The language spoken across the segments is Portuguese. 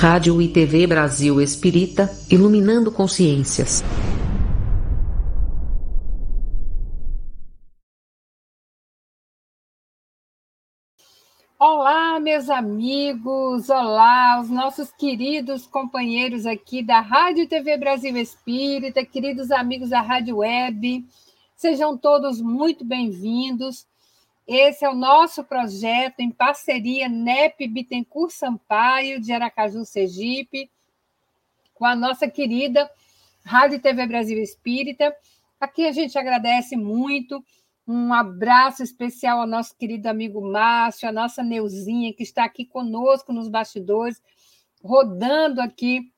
Rádio e TV Brasil Espírita, iluminando consciências. Olá, meus amigos, olá, os nossos queridos companheiros aqui da Rádio e TV Brasil Espírita, queridos amigos da Rádio Web, sejam todos muito bem-vindos. Esse é o nosso projeto em parceria NEP Bittencourt Sampaio, de Aracaju, Sergipe, com a nossa querida Rádio TV Brasil Espírita. Aqui a gente agradece muito. Um abraço especial ao nosso querido amigo Márcio, a nossa Neuzinha, que está aqui conosco nos bastidores, rodando aqui,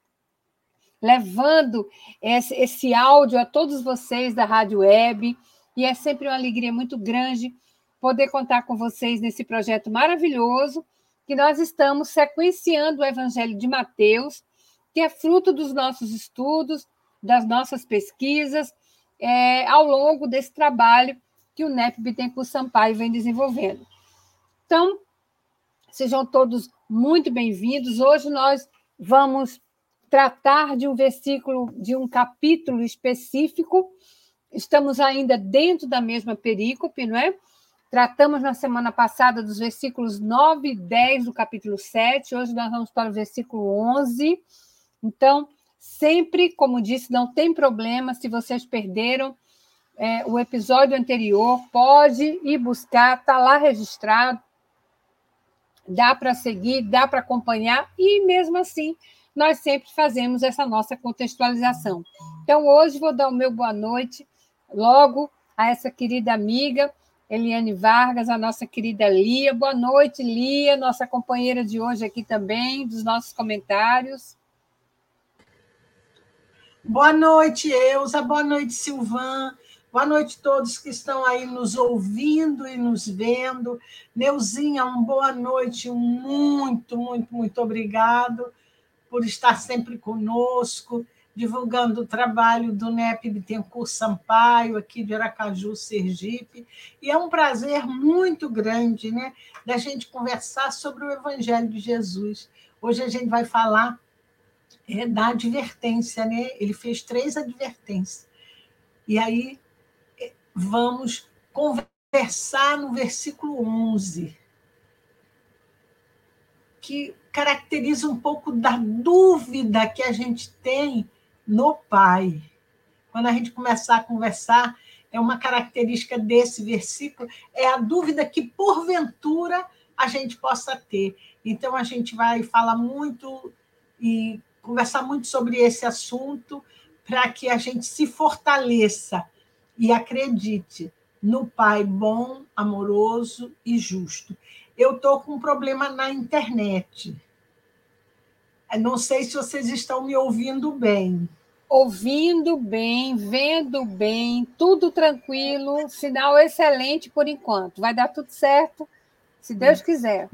levando esse, esse áudio a todos vocês da Rádio Web. E é sempre uma alegria muito grande poder contar com vocês nesse projeto maravilhoso que nós estamos sequenciando o Evangelho de Mateus, que é fruto dos nossos estudos, das nossas pesquisas, é, ao longo desse trabalho que o NEP Bittencourt Sampaio vem desenvolvendo. Então, sejam todos muito bem-vindos. Hoje nós vamos tratar de um versículo, de um capítulo específico. Estamos ainda dentro da mesma perícope, não é? Tratamos na semana passada dos versículos 9 e 10 do capítulo 7, hoje nós vamos para o versículo 11. Então, sempre, como disse, não tem problema se vocês perderam é, o episódio anterior, pode ir buscar, está lá registrado, dá para seguir, dá para acompanhar, e mesmo assim, nós sempre fazemos essa nossa contextualização. Então, hoje vou dar o meu boa noite logo a essa querida amiga Eliane Vargas, a nossa querida Lia. Boa noite, Lia, nossa companheira de hoje aqui também, dos nossos comentários. Boa noite, Eusa. Boa noite, Silvan. Boa noite a todos que estão aí nos ouvindo e nos vendo. Neuzinha, uma boa noite. Muito, muito, muito obrigado por estar sempre conosco divulgando o trabalho do NEP Bittencourt Sampaio, aqui de Aracaju, Sergipe. E é um prazer muito grande né, da gente conversar sobre o Evangelho de Jesus. Hoje a gente vai falar é, da advertência, né? Ele fez três advertências. E aí é, vamos conversar no versículo 11, que caracteriza um pouco da dúvida que a gente tem no Pai. Quando a gente começar a conversar, é uma característica desse versículo, é a dúvida que, porventura, a gente possa ter. Então, a gente vai falar muito e conversar muito sobre esse assunto para que a gente se fortaleça e acredite no Pai bom, amoroso e justo. Eu estou com um problema na internet. Não sei se vocês estão me ouvindo bem ouvindo bem, vendo bem, tudo tranquilo, sinal excelente por enquanto. Vai dar tudo certo, se Deus quiser.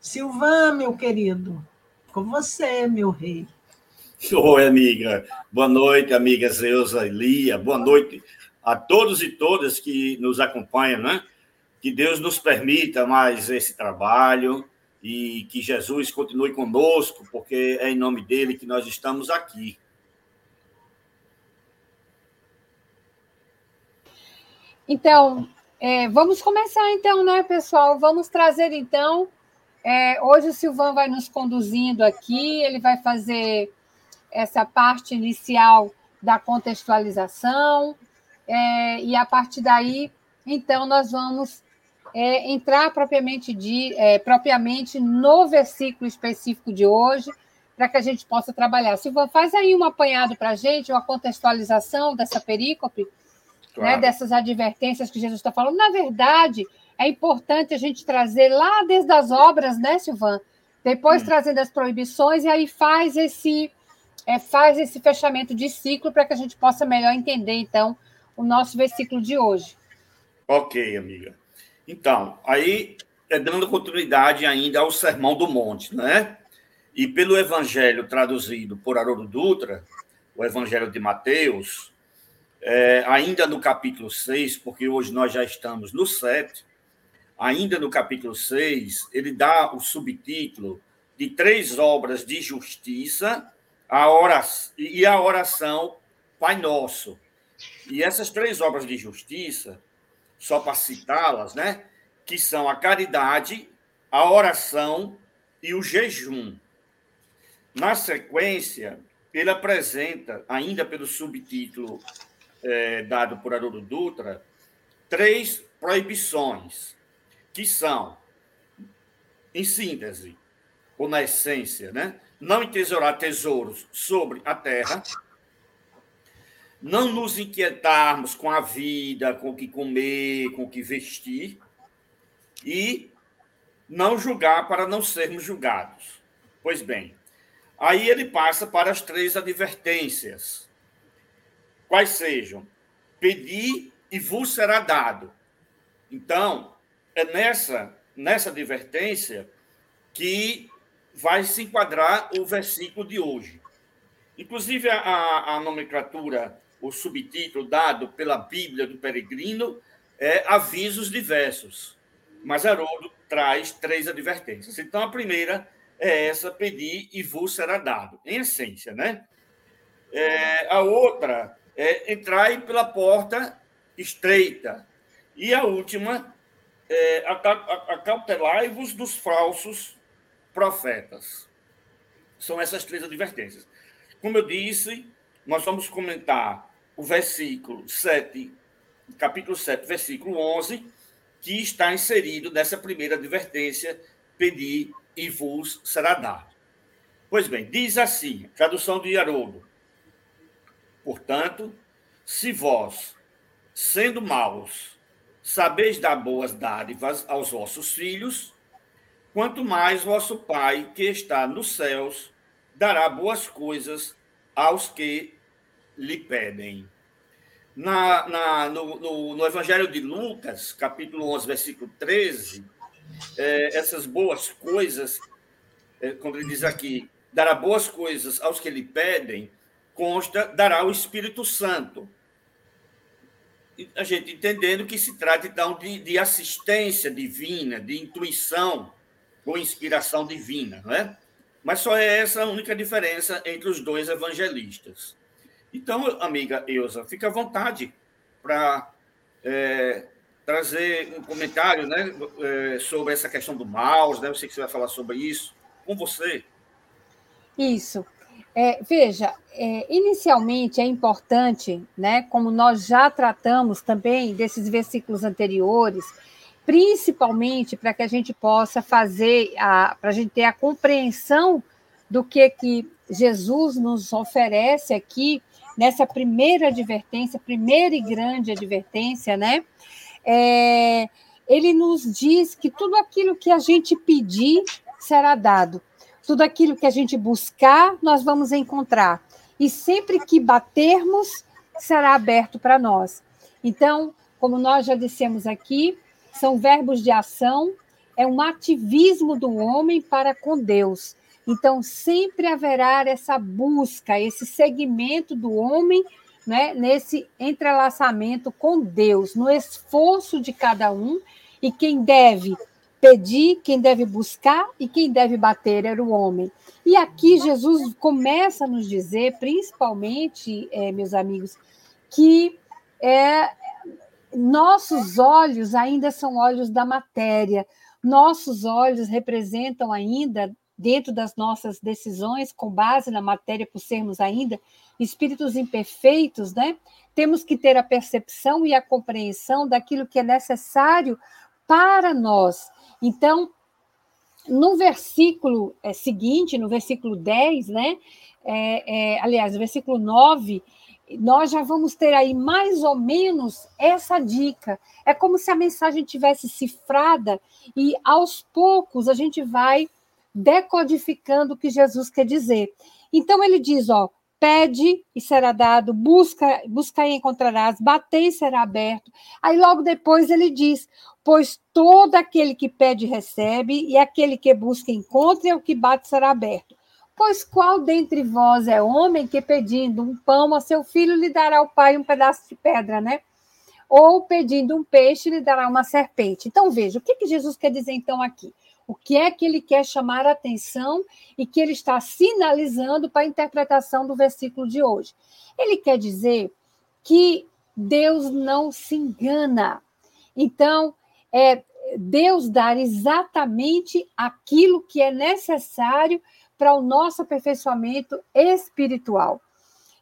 Silvan, meu querido, com você, meu rei. Oi, amiga. Boa noite, amiga Zeusa e Lia. Boa noite a todos e todas que nos acompanham, né? Que Deus nos permita mais esse trabalho e que Jesus continue conosco, porque é em nome dele que nós estamos aqui. Então, é, vamos começar então, né, pessoal? Vamos trazer então. É, hoje o Silvan vai nos conduzindo aqui, ele vai fazer essa parte inicial da contextualização, é, e a partir daí, então, nós vamos é, entrar propriamente, de, é, propriamente no versículo específico de hoje, para que a gente possa trabalhar. Silvan, faz aí um apanhado para a gente, uma contextualização dessa perícope claro. né, dessas advertências que Jesus está falando. Na verdade, é importante a gente trazer lá desde as obras, né, Silvan? Depois hum. trazendo as proibições, e aí faz esse, é, faz esse fechamento de ciclo para que a gente possa melhor entender, então, o nosso versículo de hoje. Ok, amiga. Então, aí é dando continuidade ainda ao Sermão do Monte, né? E pelo Evangelho traduzido por Haroldo Dutra, o Evangelho de Mateus, é, ainda no capítulo 6, porque hoje nós já estamos no 7, ainda no capítulo 6, ele dá o subtítulo de três obras de justiça a oração, e a oração Pai Nosso. E essas três obras de justiça, só para citá-las, né, que são a caridade, a oração e o jejum. Na sequência, ele apresenta, ainda pelo subtítulo é, dado por Haroldo Dutra, três proibições, que são, em síntese, ou na essência, né? não entesourar tesouros sobre a terra, não nos inquietarmos com a vida, com o que comer, com o que vestir, e não julgar para não sermos julgados. Pois bem, aí ele passa para as três advertências. Quais sejam? Pedir e vos será dado. Então, é nessa, nessa advertência que vai se enquadrar o versículo de hoje. Inclusive, a, a nomenclatura, o subtítulo dado pela Bíblia do Peregrino é Avisos Diversos. Mas Haroldo traz três advertências. Então, a primeira é essa: pedir e vos será dado, em essência, né? É, a outra é entrar pela porta estreita. E a última é acautelai-vos dos falsos profetas. São essas três advertências. Como eu disse, nós vamos comentar o versículo 7, capítulo 7, versículo 11, que está inserido nessa primeira advertência: pedir e vos será dado. Pois bem, diz assim, tradução de Haroldo. Portanto, se vós, sendo maus, sabeis dar boas dádivas aos vossos filhos, quanto mais vosso Pai, que está nos céus, dará boas coisas aos que lhe pedem. Na, na no, no, no, Evangelho de Lucas, capítulo 11, versículo 13, é, essas boas coisas, é, quando ele diz aqui, dará boas coisas aos que lhe pedem, consta, dará o Espírito Santo. A gente entendendo que se trata, então, de, de assistência divina, de intuição, com inspiração divina, não é? Mas só é essa a única diferença entre os dois evangelistas. Então, amiga Eusa, fica à vontade para é, trazer um comentário né, é, sobre essa questão do mouse, né? Eu sei que você vai falar sobre isso. Com você. Isso. É, veja, é, inicialmente é importante, né, como nós já tratamos também desses versículos anteriores, principalmente para que a gente possa fazer, para a gente ter a compreensão do que, que Jesus nos oferece aqui nessa primeira advertência, primeira e grande advertência, né? É, ele nos diz que tudo aquilo que a gente pedir será dado, tudo aquilo que a gente buscar, nós vamos encontrar, e sempre que batermos, será aberto para nós. Então, como nós já dissemos aqui, são verbos de ação, é um ativismo do homem para com Deus. Então, sempre haverá essa busca, esse segmento do homem né, nesse entrelaçamento com Deus, no esforço de cada um, e quem deve pedir, quem deve buscar e quem deve bater era o homem. E aqui Jesus começa a nos dizer, principalmente, é, meus amigos, que é, nossos olhos ainda são olhos da matéria, nossos olhos representam ainda, dentro das nossas decisões, com base na matéria, por sermos ainda espíritos imperfeitos, né? Temos que ter a percepção e a compreensão daquilo que é necessário para nós. Então, no versículo é, seguinte, no versículo 10, né? É, é, aliás, no versículo 9, nós já vamos ter aí mais ou menos essa dica. É como se a mensagem tivesse cifrada e aos poucos a gente vai decodificando o que Jesus quer dizer. Então ele diz, ó, pede e será dado, busca, busca e encontrarás, batei e será aberto. Aí logo depois ele diz: pois todo aquele que pede recebe, e aquele que busca encontra, e o que bate será aberto. Pois qual dentre vós é homem que pedindo um pão a seu filho lhe dará ao pai um pedaço de pedra, né? ou pedindo um peixe, lhe dará uma serpente. Então, veja, o que, que Jesus quer dizer então aqui? O que é que ele quer chamar a atenção e que ele está sinalizando para a interpretação do versículo de hoje? Ele quer dizer que Deus não se engana. Então, é Deus dar exatamente aquilo que é necessário para o nosso aperfeiçoamento espiritual.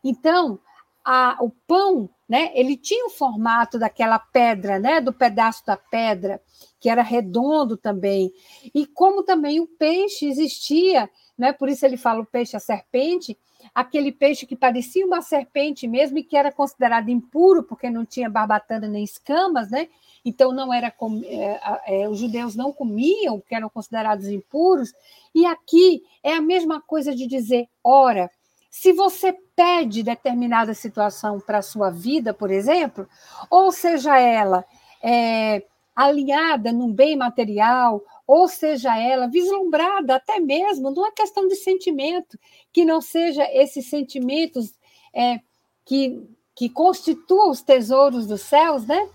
Então, a, o pão, né, ele tinha o formato daquela pedra, né, do pedaço da pedra, que era redondo também. E como também o peixe existia, né, por isso ele fala o peixe a serpente, aquele peixe que parecia uma serpente mesmo e que era considerado impuro porque não tinha barbatana nem escamas, né? Então não era é, é, os judeus não comiam porque eram considerados impuros. E aqui é a mesma coisa de dizer, ora, se você pede determinada situação para a sua vida, por exemplo, ou seja ela é, alinhada num bem material, ou seja ela vislumbrada até mesmo numa questão de sentimento, que não seja esses sentimentos é, que, que constituam os tesouros dos céus, né?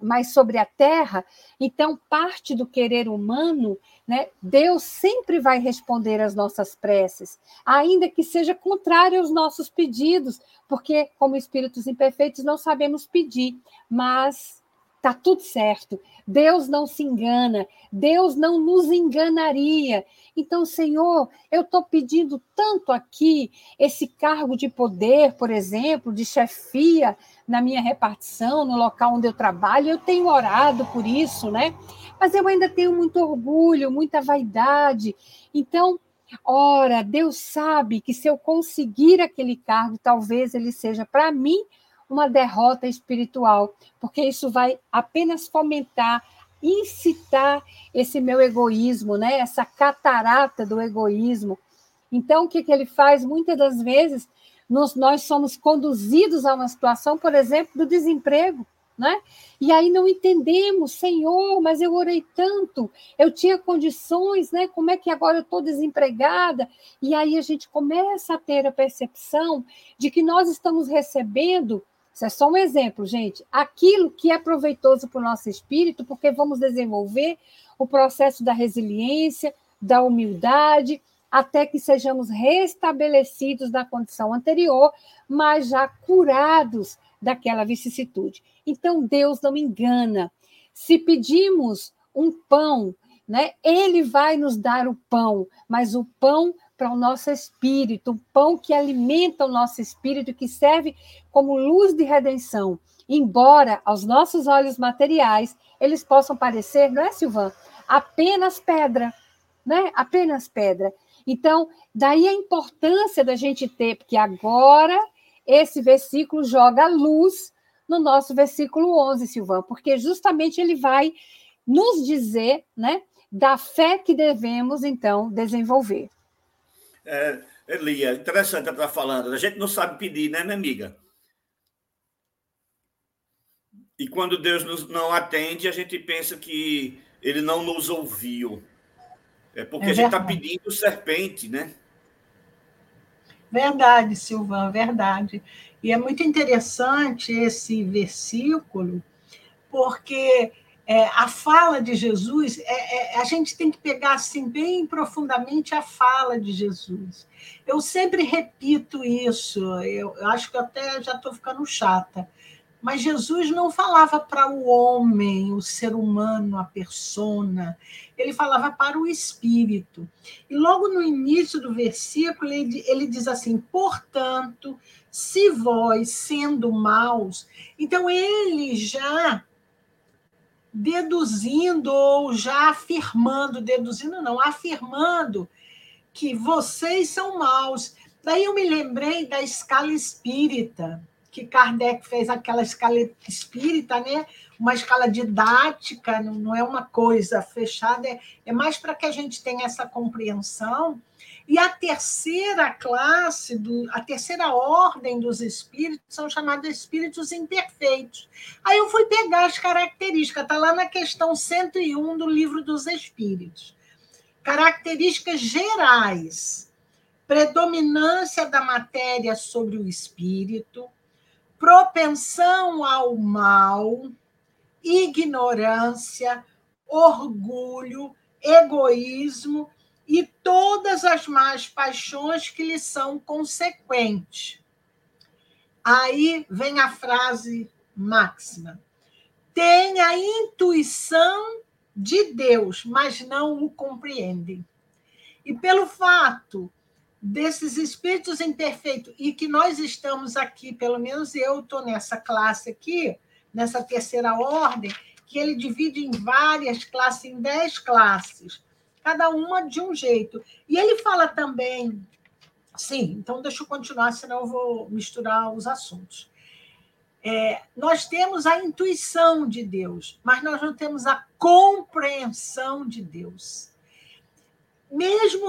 Mas sobre a terra, então parte do querer humano, né? Deus sempre vai responder às nossas preces, ainda que seja contrário aos nossos pedidos, porque como espíritos imperfeitos não sabemos pedir, mas Está tudo certo. Deus não se engana. Deus não nos enganaria. Então, Senhor, eu estou pedindo tanto aqui esse cargo de poder, por exemplo, de chefia na minha repartição, no local onde eu trabalho. Eu tenho orado por isso, né? Mas eu ainda tenho muito orgulho, muita vaidade. Então, ora, Deus sabe que se eu conseguir aquele cargo, talvez ele seja para mim uma derrota espiritual, porque isso vai apenas fomentar, incitar esse meu egoísmo, né? essa catarata do egoísmo. Então, o que, que ele faz? Muitas das vezes, nós, nós somos conduzidos a uma situação, por exemplo, do desemprego né? E aí não entendemos, Senhor, mas eu orei tanto, eu tinha condições, né? Como é que agora eu estou desempregada? E aí a gente começa a ter a percepção de que nós estamos recebendo isso é só um exemplo, gente. Aquilo que é proveitoso para o nosso espírito, porque vamos desenvolver o processo da resiliência, da humildade, até que sejamos restabelecidos na condição anterior, mas já curados daquela vicissitude. Então, Deus não engana. Se pedimos um pão, né, ele vai nos dar o pão, mas o pão para o nosso espírito, um pão que alimenta o nosso espírito, que serve como luz de redenção. Embora aos nossos olhos materiais eles possam parecer, não é, Silvan? Apenas pedra, né? Apenas pedra. Então, daí a importância da gente ter, porque agora esse versículo joga luz no nosso versículo 11, Silvan, porque justamente ele vai nos dizer, né, da fé que devemos então desenvolver. É, Elia, interessante que está falando. A gente não sabe pedir, né, minha amiga? E quando Deus nos não atende, a gente pensa que ele não nos ouviu. É porque é a gente está pedindo serpente, né? Verdade, Silvan, verdade. E é muito interessante esse versículo, porque é, a fala de Jesus, é, é, a gente tem que pegar assim bem profundamente a fala de Jesus. Eu sempre repito isso, eu, eu acho que até já estou ficando chata, mas Jesus não falava para o homem, o ser humano, a persona, ele falava para o espírito. E logo no início do versículo, ele, ele diz assim: portanto, se vós sendo maus, então ele já deduzindo ou já afirmando, deduzindo não, afirmando que vocês são maus. Daí eu me lembrei da escala espírita, que Kardec fez aquela escala espírita, né? Uma escala didática, não é uma coisa fechada, é, é mais para que a gente tenha essa compreensão e a terceira classe, do, a terceira ordem dos espíritos são chamados espíritos imperfeitos. Aí eu fui pegar as características, está lá na questão 101 do livro dos espíritos. Características gerais: predominância da matéria sobre o espírito, propensão ao mal, ignorância, orgulho, egoísmo e todas as más paixões que lhe são consequentes. Aí vem a frase máxima: tem a intuição de Deus, mas não o compreendem. E pelo fato desses espíritos imperfeitos, e que nós estamos aqui, pelo menos eu estou nessa classe aqui, nessa terceira ordem, que ele divide em várias classes, em dez classes, cada uma de um jeito. E ele fala também. Sim, então deixa eu continuar, senão eu vou misturar os assuntos. É, nós temos a intuição de Deus, mas nós não temos a compreensão de Deus. Mesmo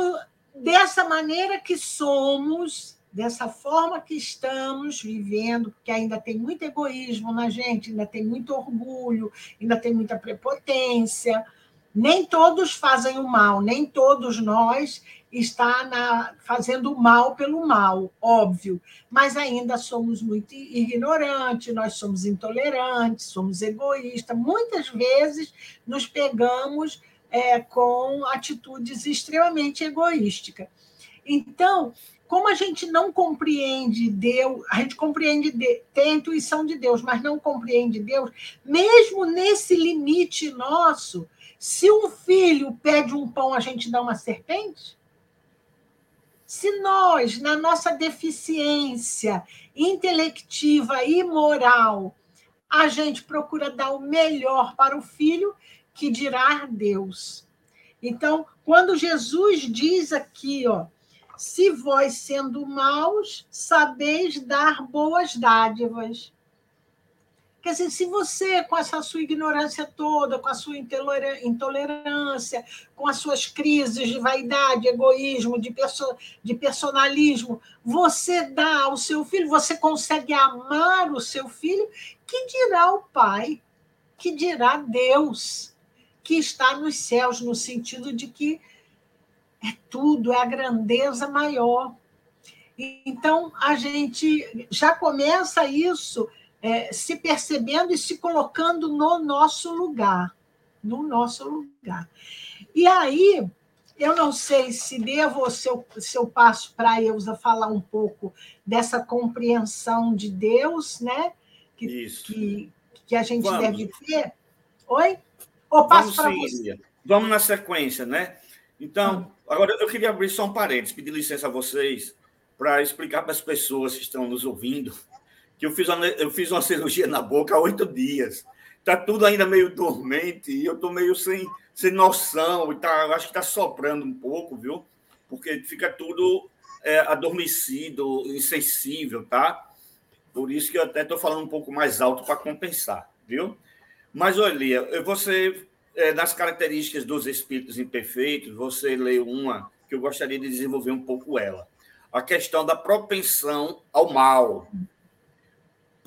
dessa maneira que somos, dessa forma que estamos vivendo, porque ainda tem muito egoísmo na gente, ainda tem muito orgulho, ainda tem muita prepotência. Nem todos fazem o mal, nem todos nós está na, fazendo o mal pelo mal, óbvio, mas ainda somos muito ignorantes, nós somos intolerantes, somos egoístas, muitas vezes nos pegamos é, com atitudes extremamente egoísticas. Então, como a gente não compreende Deus, a gente compreende, tem a intuição de Deus, mas não compreende Deus, mesmo nesse limite nosso, se um filho pede um pão, a gente dá uma serpente? Se nós, na nossa deficiência intelectiva e moral, a gente procura dar o melhor para o filho, que dirá Deus. Então, quando Jesus diz aqui, ó, se vós sendo maus, sabeis dar boas dádivas. Quer dizer, se você, com essa sua ignorância toda, com a sua intolerância, com as suas crises de vaidade, egoísmo, de, perso de personalismo, você dá ao seu filho, você consegue amar o seu filho, que dirá o Pai? Que dirá Deus? que está nos céus, no sentido de que é tudo, é a grandeza maior. Então, a gente já começa isso é, se percebendo e se colocando no nosso lugar. No nosso lugar. E aí, eu não sei se devo ou se eu, se eu passo para a Eusa falar um pouco dessa compreensão de Deus, né? Que, que, que, a gente Vamos. deve ter. Oi? Ou passo para você? Vamos na sequência, né? Então, agora eu queria abrir só um parênteses, pedir licença a vocês para explicar para as pessoas que estão nos ouvindo que eu fiz uma, eu fiz uma cirurgia na boca há oito dias. Está tudo ainda meio dormente e eu estou meio sem, sem noção. E tá, acho que está soprando um pouco, viu? Porque fica tudo é, adormecido, insensível, tá? Por isso que eu até estou falando um pouco mais alto para compensar, viu? Mas, olha, você, é, nas características dos espíritos imperfeitos, você lê uma que eu gostaria de desenvolver um pouco ela. A questão da propensão ao mal.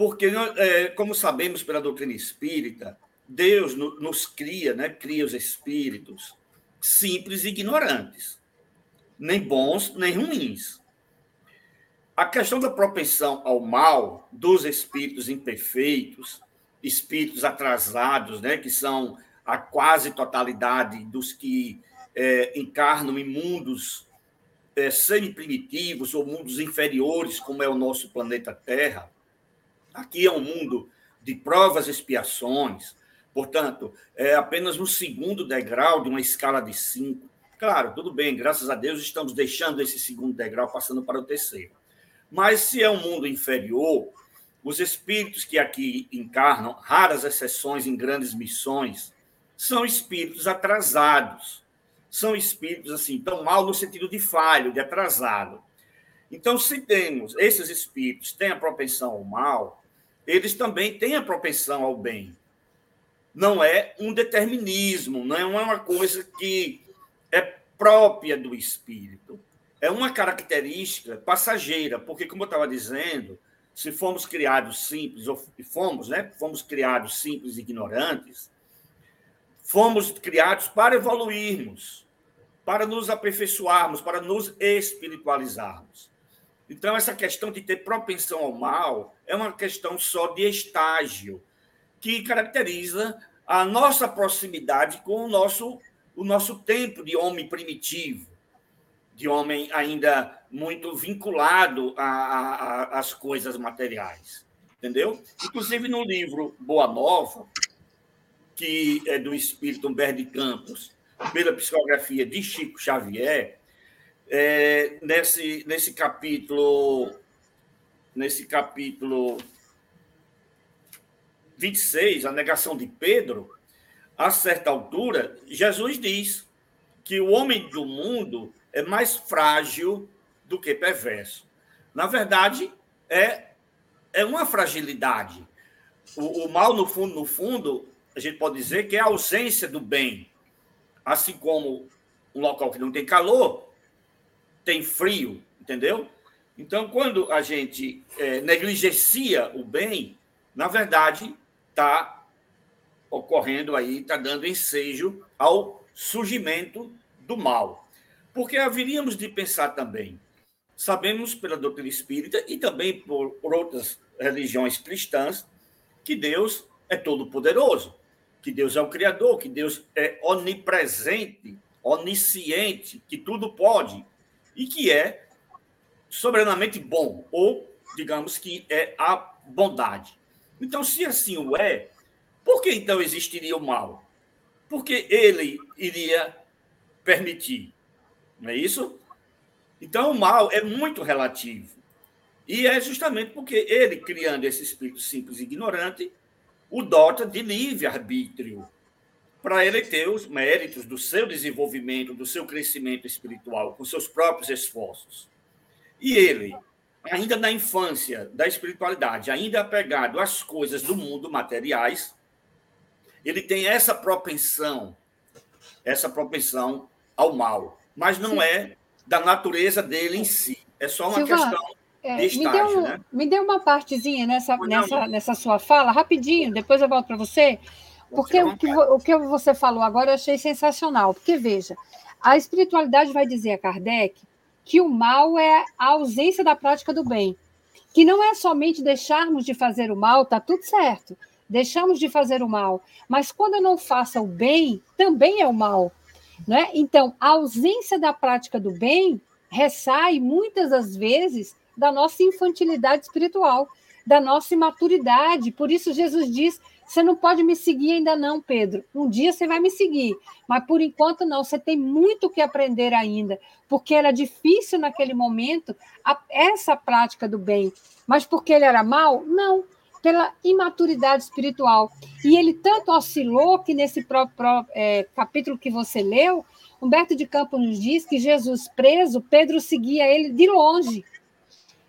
Porque, é, como sabemos pela doutrina espírita, Deus nos cria, né? cria os espíritos simples e ignorantes, nem bons nem ruins. A questão da propensão ao mal dos espíritos imperfeitos espíritos atrasados, né, que são a quase totalidade dos que é, encarnam em mundos é, semi-primitivos ou mundos inferiores, como é o nosso planeta Terra. Aqui é um mundo de provas e expiações, portanto, é apenas no segundo degrau de uma escala de cinco. Claro, tudo bem, graças a Deus estamos deixando esse segundo degrau, passando para o terceiro. Mas se é um mundo inferior, os espíritos que aqui encarnam, raras exceções em grandes missões, são espíritos atrasados. São espíritos assim, tão mal no sentido de falho, de atrasado. Então, se temos esses espíritos têm a propensão ao mal, eles também têm a propensão ao bem. Não é um determinismo, não é uma coisa que é própria do espírito. É uma característica passageira, porque, como eu estava dizendo, se fomos criados simples, ou fomos, né? Fomos criados simples e ignorantes, fomos criados para evoluirmos, para nos aperfeiçoarmos, para nos espiritualizarmos. Então, essa questão de ter propensão ao mal é uma questão só de estágio, que caracteriza a nossa proximidade com o nosso, o nosso tempo de homem primitivo, de homem ainda muito vinculado às coisas materiais. Entendeu? Inclusive, no livro Boa Nova, que é do espírito Humberto de Campos, pela psicografia de Chico Xavier, é, nesse, nesse capítulo nesse capítulo 26, a negação de Pedro, a certa altura, Jesus diz que o homem do mundo é mais frágil do que perverso. Na verdade, é, é uma fragilidade. O, o mal, no fundo, no fundo, a gente pode dizer que é a ausência do bem. Assim como um local que não tem calor, tem frio, entendeu? Então, quando a gente é, negligencia o bem, na verdade, está ocorrendo aí, está dando ensejo ao surgimento do mal. Porque haveríamos de pensar também, sabemos pela doutrina espírita e também por, por outras religiões cristãs, que Deus é todo-poderoso, que Deus é o Criador, que Deus é onipresente, onisciente, que tudo pode, e que é soberanamente bom, ou digamos que é a bondade. Então, se assim o é, por que então existiria o mal? Porque ele iria permitir, não é isso? Então, o mal é muito relativo. E é justamente porque ele, criando esse espírito simples e ignorante, o dota de livre-arbítrio para ele ter os méritos do seu desenvolvimento, do seu crescimento espiritual, com seus próprios esforços. E ele, ainda na infância da espiritualidade, ainda apegado às coisas do mundo materiais, ele tem essa propensão, essa propensão ao mal, mas não Sim. é da natureza dele em si. É só uma questão é, de estágio, me deu, né? Me deu uma partezinha nessa, nessa, nessa sua fala, rapidinho, depois eu volto para você. Porque o que, o que você falou agora eu achei sensacional. Porque, veja, a espiritualidade vai dizer a Kardec que o mal é a ausência da prática do bem. Que não é somente deixarmos de fazer o mal, tá tudo certo. Deixamos de fazer o mal. Mas quando eu não faço o bem, também é o mal. Né? Então, a ausência da prática do bem ressai muitas das vezes da nossa infantilidade espiritual, da nossa imaturidade. Por isso, Jesus diz você não pode me seguir ainda não, Pedro. Um dia você vai me seguir, mas por enquanto não. Você tem muito que aprender ainda, porque era difícil naquele momento a, essa prática do bem. Mas porque ele era mal? Não, pela imaturidade espiritual. E ele tanto oscilou que nesse próprio é, capítulo que você leu, Humberto de Campos nos diz que Jesus preso, Pedro seguia ele de longe.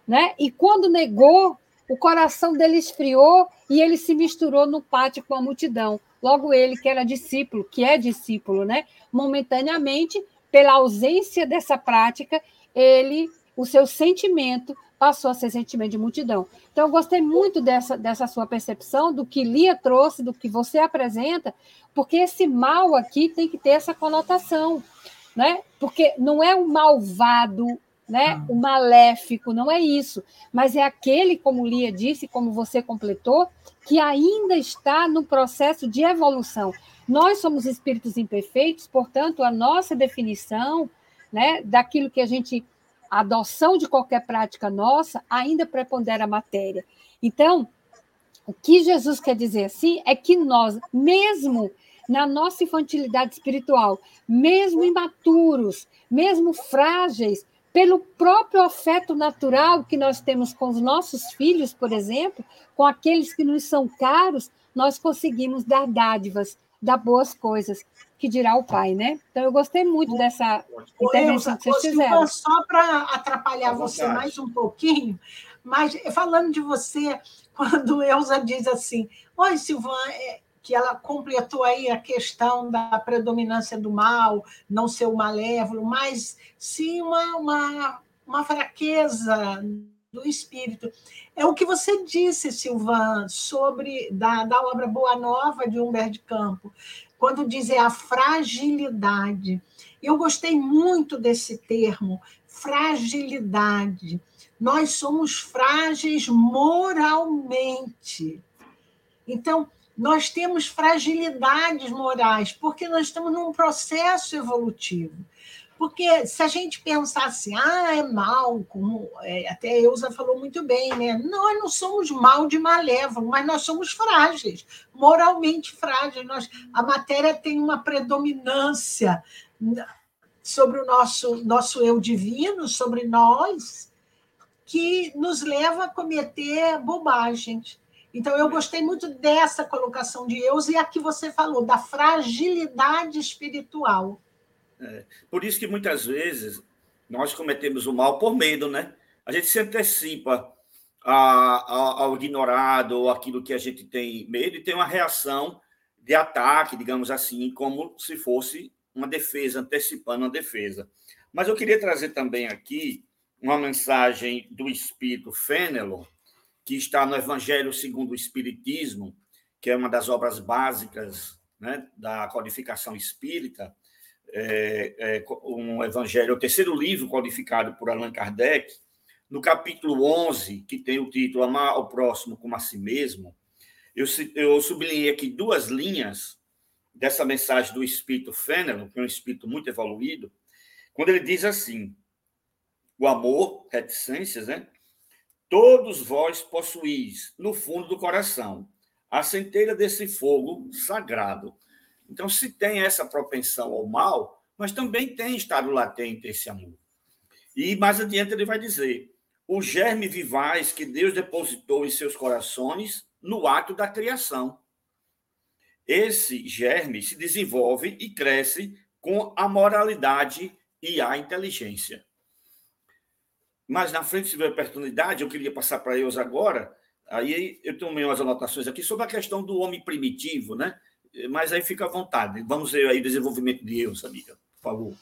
Né? E quando negou, o coração dele esfriou e ele se misturou no pátio com a multidão. Logo ele, que era discípulo, que é discípulo, né? Momentaneamente, pela ausência dessa prática, ele, o seu sentimento passou a ser sentimento de multidão. Então, eu gostei muito dessa, dessa sua percepção, do que Lia trouxe, do que você apresenta, porque esse mal aqui tem que ter essa conotação, né? Porque não é o malvado, né? Ah. O maléfico, não é isso. Mas é aquele, como Lia disse, como você completou, que ainda está no processo de evolução. Nós somos espíritos imperfeitos, portanto, a nossa definição né, daquilo que a gente. A adoção de qualquer prática nossa ainda prepondera a matéria. Então, o que Jesus quer dizer assim é que nós, mesmo na nossa infantilidade espiritual, mesmo imaturos, mesmo frágeis, pelo próprio afeto natural que nós temos com os nossos filhos, por exemplo, com aqueles que nos são caros, nós conseguimos dar dádivas, dar boas coisas, que dirá o pai, né? Então, eu gostei muito dessa intervenção que vocês fizeram. Só para atrapalhar você mais um pouquinho, mas falando de você, quando Elza diz assim, oi, Silvan, é, que ela completou aí a questão da predominância do mal, não ser o malévolo, mas sim uma, uma, uma fraqueza do espírito. É o que você disse, Silvan, sobre da, da obra Boa Nova de Humberto de Campo, quando diz é a fragilidade. Eu gostei muito desse termo, fragilidade. Nós somos frágeis moralmente. Então, nós temos fragilidades morais, porque nós estamos num processo evolutivo. Porque se a gente pensasse, ah, é mal, como é, até a Eusa falou muito bem, né? Nós não somos mal de malévolo, mas nós somos frágeis, moralmente frágeis. Nós, a matéria tem uma predominância sobre o nosso, nosso eu divino, sobre nós, que nos leva a cometer bobagens. Então, eu gostei muito dessa colocação de Eusa e a que você falou, da fragilidade espiritual. É, por isso que muitas vezes nós cometemos o mal por medo, né? A gente se antecipa a, a, ao ignorado ou aquilo que a gente tem medo e tem uma reação de ataque, digamos assim, como se fosse uma defesa, antecipando uma defesa. Mas eu queria trazer também aqui uma mensagem do Espírito Fênelon, que está no Evangelho segundo o Espiritismo, que é uma das obras básicas né, da codificação espírita, é, é, um evangelho, o terceiro livro codificado por Allan Kardec, no capítulo 11, que tem o título Amar ao Próximo como a Si Mesmo, eu, eu sublinhei aqui duas linhas dessa mensagem do Espírito Fênelon, que é um espírito muito evoluído, quando ele diz assim: o amor, reticências, né? Todos vós possuís no fundo do coração a centelha desse fogo sagrado então, se tem essa propensão ao mal, mas também tem estado latente esse amor. E mais adiante ele vai dizer: o germe vivaz que Deus depositou em seus corações no ato da criação. Esse germe se desenvolve e cresce com a moralidade e a inteligência. Mas na frente, se tiver oportunidade, eu queria passar para eles agora. Aí eu tenho umas anotações aqui sobre a questão do homem primitivo, né? mas aí fica à vontade. Vamos ver aí o desenvolvimento de Deus, amiga, por favor.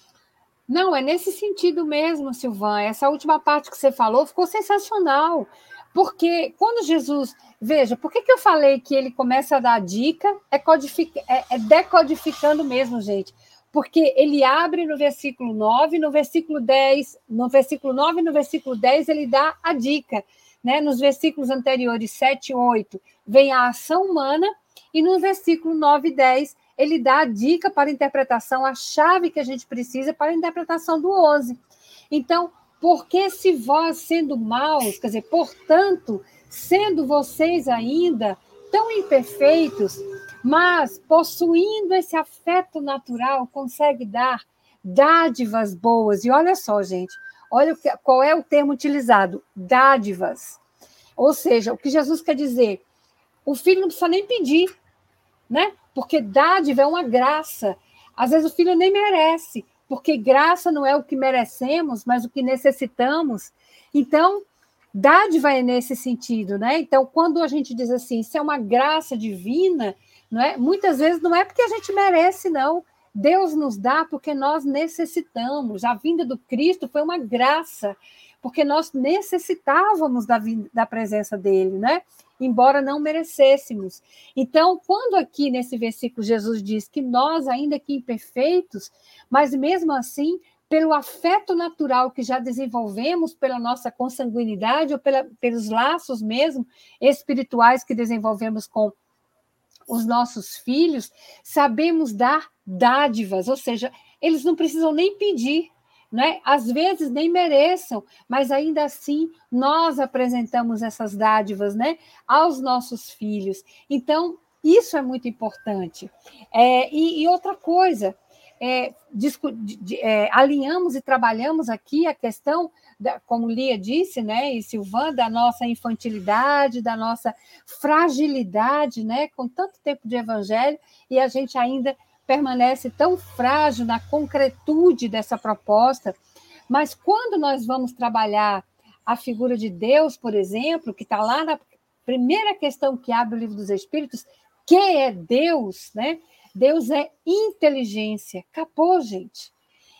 Não, é nesse sentido mesmo, Silvan. Essa última parte que você falou ficou sensacional. Porque quando Jesus. Veja, por que, que eu falei que ele começa a dar dica? É, codific, é, é decodificando mesmo, gente. Porque ele abre no versículo 9, no versículo 10, no versículo 9 e no versículo 10 ele dá a dica. Né? Nos versículos anteriores, 7 e 8, vem a ação humana e no versículo 9 e 10, ele dá a dica para a interpretação, a chave que a gente precisa para a interpretação do 11. Então, porque se vós sendo maus, quer dizer, portanto, sendo vocês ainda tão imperfeitos, mas possuindo esse afeto natural, consegue dar dádivas boas. E olha só, gente, olha qual é o termo utilizado: dádivas. Ou seja, o que Jesus quer dizer? O filho não precisa nem pedir, né? Porque dádiva é uma graça. Às vezes o filho nem merece, porque graça não é o que merecemos, mas o que necessitamos. Então, dádiva é nesse sentido, né? Então, quando a gente diz assim, isso é uma graça divina, não é? Muitas vezes não é porque a gente merece, não. Deus nos dá porque nós necessitamos. A vinda do Cristo foi uma graça, porque nós necessitávamos da, da presença dele, né? embora não merecêssemos. Então, quando aqui nesse versículo Jesus diz que nós, ainda que imperfeitos, mas mesmo assim, pelo afeto natural que já desenvolvemos, pela nossa consanguinidade ou pela, pelos laços mesmo espirituais que desenvolvemos com os nossos filhos, sabemos dar dádivas, ou seja, eles não precisam nem pedir, né? às vezes nem mereçam, mas ainda assim nós apresentamos essas dádivas né? aos nossos filhos. Então, isso é muito importante. É, e, e, outra coisa, é, de, é, alinhamos e trabalhamos aqui a questão, da, como Lia disse, né, e Silvan, da nossa infantilidade, da nossa fragilidade, né, com tanto tempo de evangelho, e a gente ainda permanece tão frágil na concretude dessa proposta, mas quando nós vamos trabalhar a figura de Deus, por exemplo, que está lá na primeira questão que abre o livro dos Espíritos, que é Deus, né? Deus é inteligência. Acabou, gente.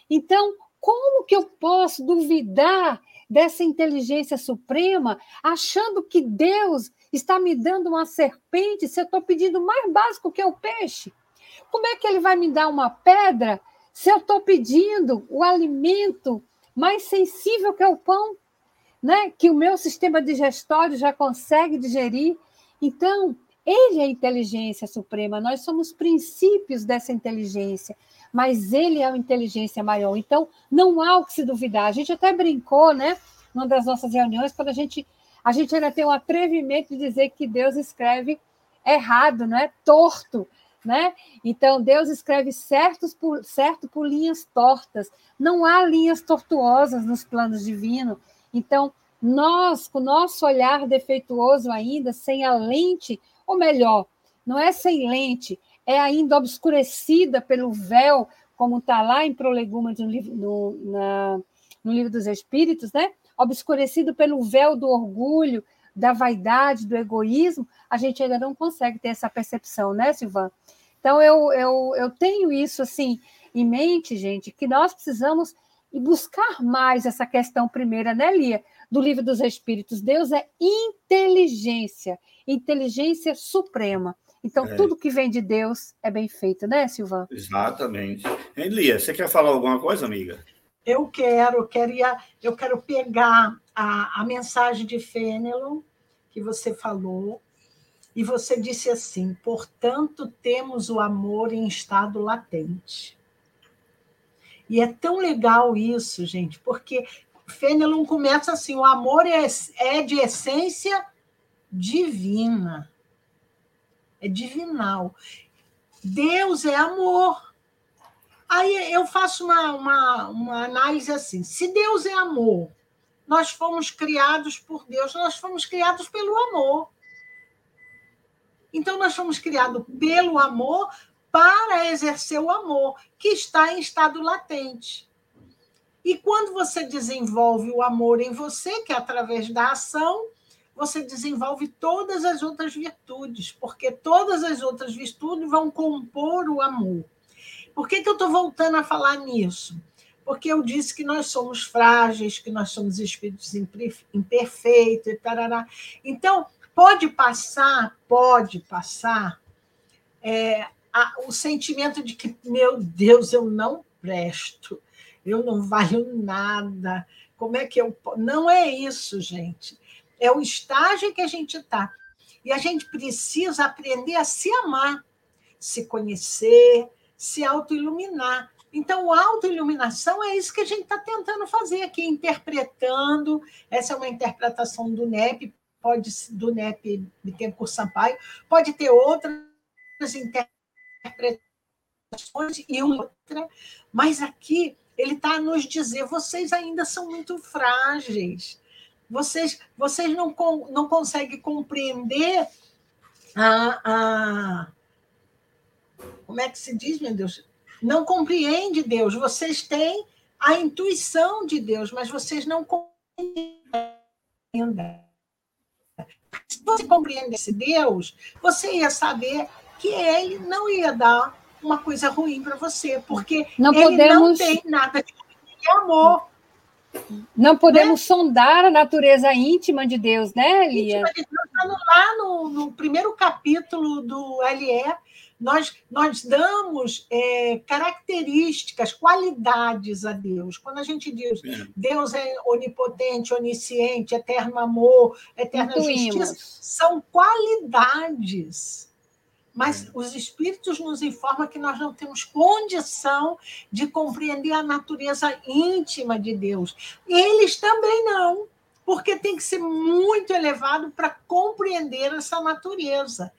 Então, como que eu posso duvidar dessa inteligência suprema, achando que Deus está me dando uma serpente se eu estou pedindo mais básico que o peixe? Como é que ele vai me dar uma pedra se eu estou pedindo o alimento mais sensível que é o pão, né? que o meu sistema digestório já consegue digerir. Então, ele é a inteligência suprema, nós somos princípios dessa inteligência, mas ele é a inteligência maior. Então, não há o que se duvidar. A gente até brincou, né? Numa das nossas reuniões, quando a gente. A gente ainda tem o atrevimento de dizer que Deus escreve errado, não é? Torto. Né? Então, Deus escreve certos por, certo por linhas tortas. Não há linhas tortuosas nos planos divinos. Então, nós, com o nosso olhar defeituoso ainda, sem a lente, ou melhor, não é sem lente, é ainda obscurecida pelo véu, como está lá em Proleguma no, no, na, no livro dos Espíritos, né? obscurecido pelo véu do orgulho, da vaidade, do egoísmo, a gente ainda não consegue ter essa percepção, né, Silvan? Então, eu, eu, eu tenho isso assim em mente, gente, que nós precisamos buscar mais essa questão primeira, né, Lia? Do livro dos Espíritos. Deus é inteligência, inteligência suprema. Então, é. tudo que vem de Deus é bem feito, né, Silvan? Exatamente. Lia, você quer falar alguma coisa, amiga? Eu quero, queria, eu quero pegar a, a mensagem de Fênelon que você falou, e você disse assim: portanto, temos o amor em estado latente. E é tão legal isso, gente, porque Fenelon começa assim: o amor é, é de essência divina, é divinal. Deus é amor. Aí eu faço uma, uma, uma análise assim: se Deus é amor, nós fomos criados por Deus, nós fomos criados pelo amor. Então, nós fomos criados pelo amor para exercer o amor, que está em estado latente. E quando você desenvolve o amor em você, que é através da ação, você desenvolve todas as outras virtudes, porque todas as outras virtudes vão compor o amor. Por que, que eu estou voltando a falar nisso? Porque eu disse que nós somos frágeis, que nós somos espíritos imperfeitos, e tarará. Então, pode passar, pode passar é, a, o sentimento de que, meu Deus, eu não presto, eu não valho nada. Como é que eu. Não é isso, gente. É o estágio que a gente está. E a gente precisa aprender a se amar, se conhecer, se autoiluminar. Então, autoiluminação é isso que a gente está tentando fazer aqui, interpretando. Essa é uma interpretação do NEP, pode do NEP Bittencourt Sampaio, pode ter outras interpretações e outra, mas aqui ele está a nos dizer: vocês ainda são muito frágeis, vocês, vocês não, não conseguem compreender a, a. Como é que se diz, meu Deus? Não compreende Deus. Vocês têm a intuição de Deus, mas vocês não compreendem se você compreendesse Deus, você ia saber que ele não ia dar uma coisa ruim para você, porque não ele podemos... não tem nada de amor. Não podemos né? sondar a natureza íntima de Deus, né, Lia? Íntima de Deus, lá no, no primeiro capítulo do LE, nós, nós damos é, características, qualidades a Deus. Quando a gente diz é. Deus é onipotente, onisciente, eterno amor, eterna Intuímos. justiça, são qualidades. Mas é. os espíritos nos informam que nós não temos condição de compreender a natureza íntima de Deus. Eles também não, porque tem que ser muito elevado para compreender essa natureza.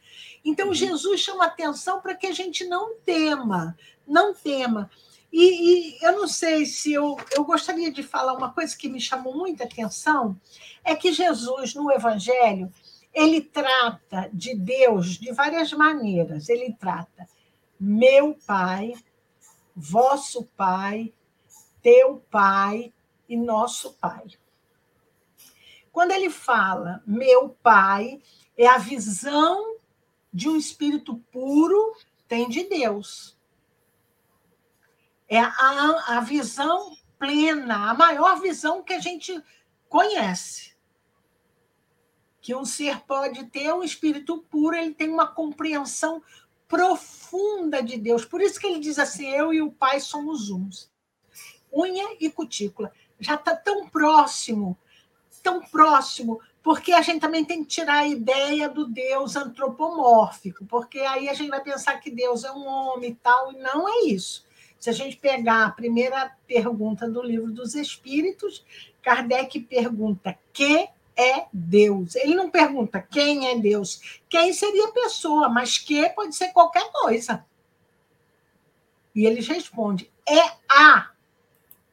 Então, uhum. Jesus chama atenção para que a gente não tema, não tema. E, e, eu não sei se eu, eu gostaria de falar uma coisa que me chamou muita atenção, é que Jesus, no Evangelho, ele trata de Deus de várias maneiras. Ele trata meu Pai, vosso Pai, teu Pai e nosso Pai. Quando ele fala meu Pai, é a visão de um espírito puro tem de Deus. É a, a visão plena, a maior visão que a gente conhece. Que um ser pode ter, um espírito puro, ele tem uma compreensão profunda de Deus. Por isso que ele diz assim: eu e o Pai somos uns. Unha e cutícula. já está tão próximo, tão próximo, porque a gente também tem que tirar a ideia do Deus antropomórfico, porque aí a gente vai pensar que Deus é um homem e tal, e não é isso. Se a gente pegar a primeira pergunta do livro dos Espíritos, Kardec pergunta: que é Deus? Ele não pergunta quem é Deus. Quem seria a pessoa, mas que pode ser qualquer coisa. E eles respondem: é a,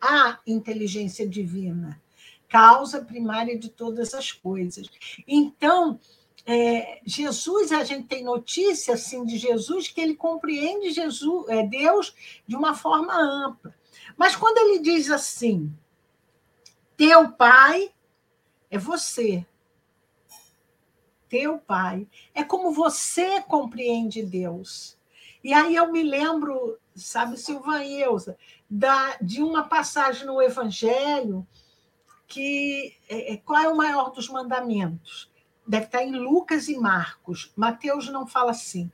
a inteligência divina, causa primária de todas as coisas. Então, é, Jesus, a gente tem notícia assim de Jesus que ele compreende Jesus, é, Deus de uma forma ampla. Mas quando ele diz assim, teu pai é você. Teu pai é como você compreende Deus. E aí eu me lembro, sabe, Silvan e Eusa, da, de uma passagem no Evangelho que é, é, qual é o maior dos mandamentos? Deve estar em Lucas e Marcos. Mateus não fala assim.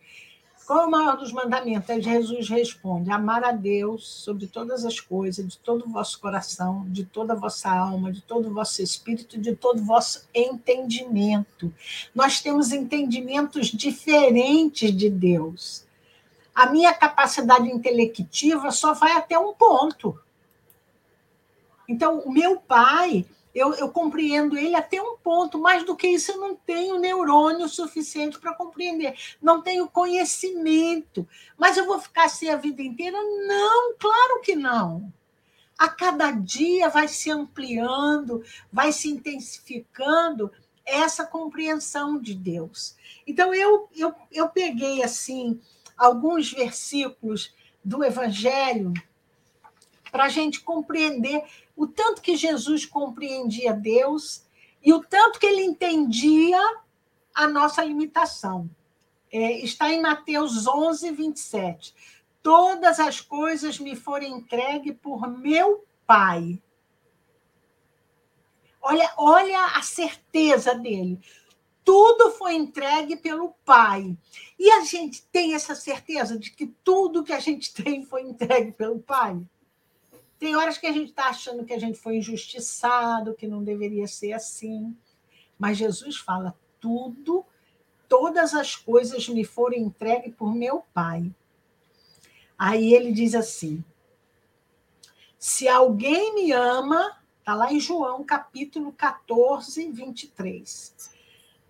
Qual é o maior dos mandamentos? Aí Jesus responde: amar a Deus sobre todas as coisas, de todo o vosso coração, de toda a vossa alma, de todo o vosso espírito, de todo o vosso entendimento. Nós temos entendimentos diferentes de Deus a minha capacidade intelectiva só vai até um ponto. Então, o meu pai, eu, eu, compreendo ele até um ponto, mais do que isso, eu não tenho neurônio suficiente para compreender, não tenho conhecimento. Mas eu vou ficar assim a vida inteira? Não, claro que não. A cada dia vai se ampliando, vai se intensificando essa compreensão de Deus. Então, eu, eu, eu peguei assim alguns versículos do Evangelho para a gente compreender o tanto que Jesus compreendia Deus e o tanto que ele entendia a nossa limitação. É, está em Mateus 11, 27. Todas as coisas me foram entregues por meu Pai. Olha, olha a certeza dele tudo foi entregue pelo Pai. E a gente tem essa certeza de que tudo que a gente tem foi entregue pelo Pai? Tem horas que a gente está achando que a gente foi injustiçado, que não deveria ser assim. Mas Jesus fala: tudo, todas as coisas me foram entregues por meu Pai. Aí ele diz assim: se alguém me ama, está lá em João capítulo 14, 23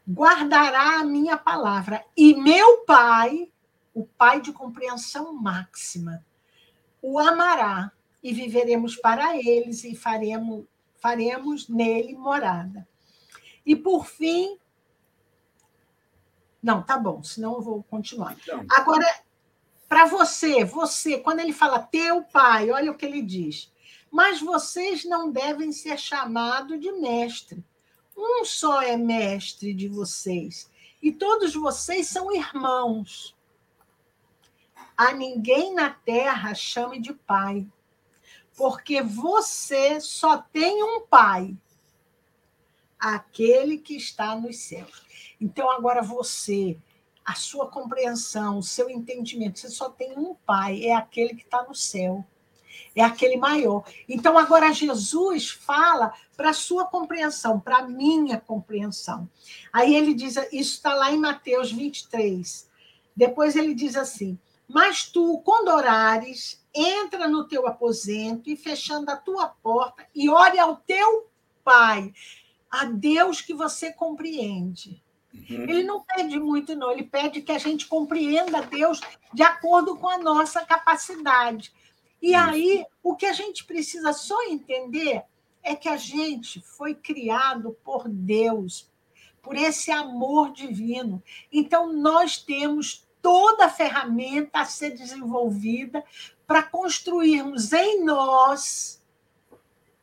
guardará a minha palavra. E meu Pai, o Pai de compreensão máxima, o amará e viveremos para eles e faremos, faremos nele morada. E por fim. Não, tá bom, senão eu vou continuar. Então. Agora, para você, você, quando ele fala teu pai, olha o que ele diz. Mas vocês não devem ser chamados de mestre, um só é mestre de vocês, e todos vocês são irmãos. A ninguém na terra chame de pai, porque você só tem um pai, aquele que está nos céus. Então, agora você, a sua compreensão, o seu entendimento, você só tem um pai, é aquele que está no céu é aquele maior. Então, agora Jesus fala para a sua compreensão, para a minha compreensão. Aí ele diz, isso está lá em Mateus 23. Depois ele diz assim: Mas tu, quando orares, entra no teu aposento e fechando a tua porta e ore ao teu Pai, a Deus que você compreende. Uhum. Ele não pede muito, não. Ele pede que a gente compreenda Deus de acordo com a nossa capacidade. E aí, o que a gente precisa só entender é que a gente foi criado por Deus, por esse amor divino. Então, nós temos toda a ferramenta a ser desenvolvida para construirmos em nós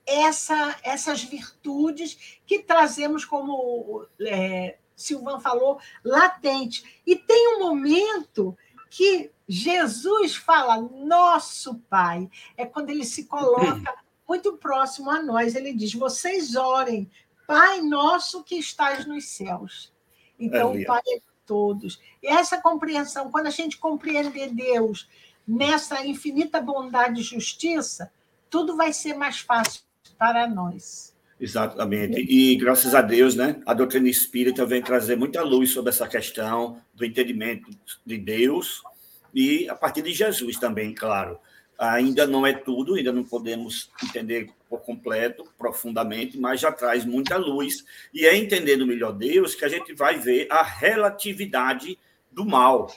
essa, essas virtudes que trazemos, como é, Silvan falou, latente. E tem um momento que Jesus fala nosso Pai. É quando ele se coloca muito próximo a nós. Ele diz: Vocês orem, Pai nosso que estás nos céus. Então, o Pai é todos. E essa compreensão, quando a gente compreender Deus nessa infinita bondade e justiça, tudo vai ser mais fácil para nós. Exatamente. E graças a Deus, né, a doutrina espírita vem trazer muita luz sobre essa questão do entendimento de Deus e a partir de Jesus também, claro. Ainda não é tudo, ainda não podemos entender por completo, profundamente, mas já traz muita luz. E é entendendo melhor Deus que a gente vai ver a relatividade do mal.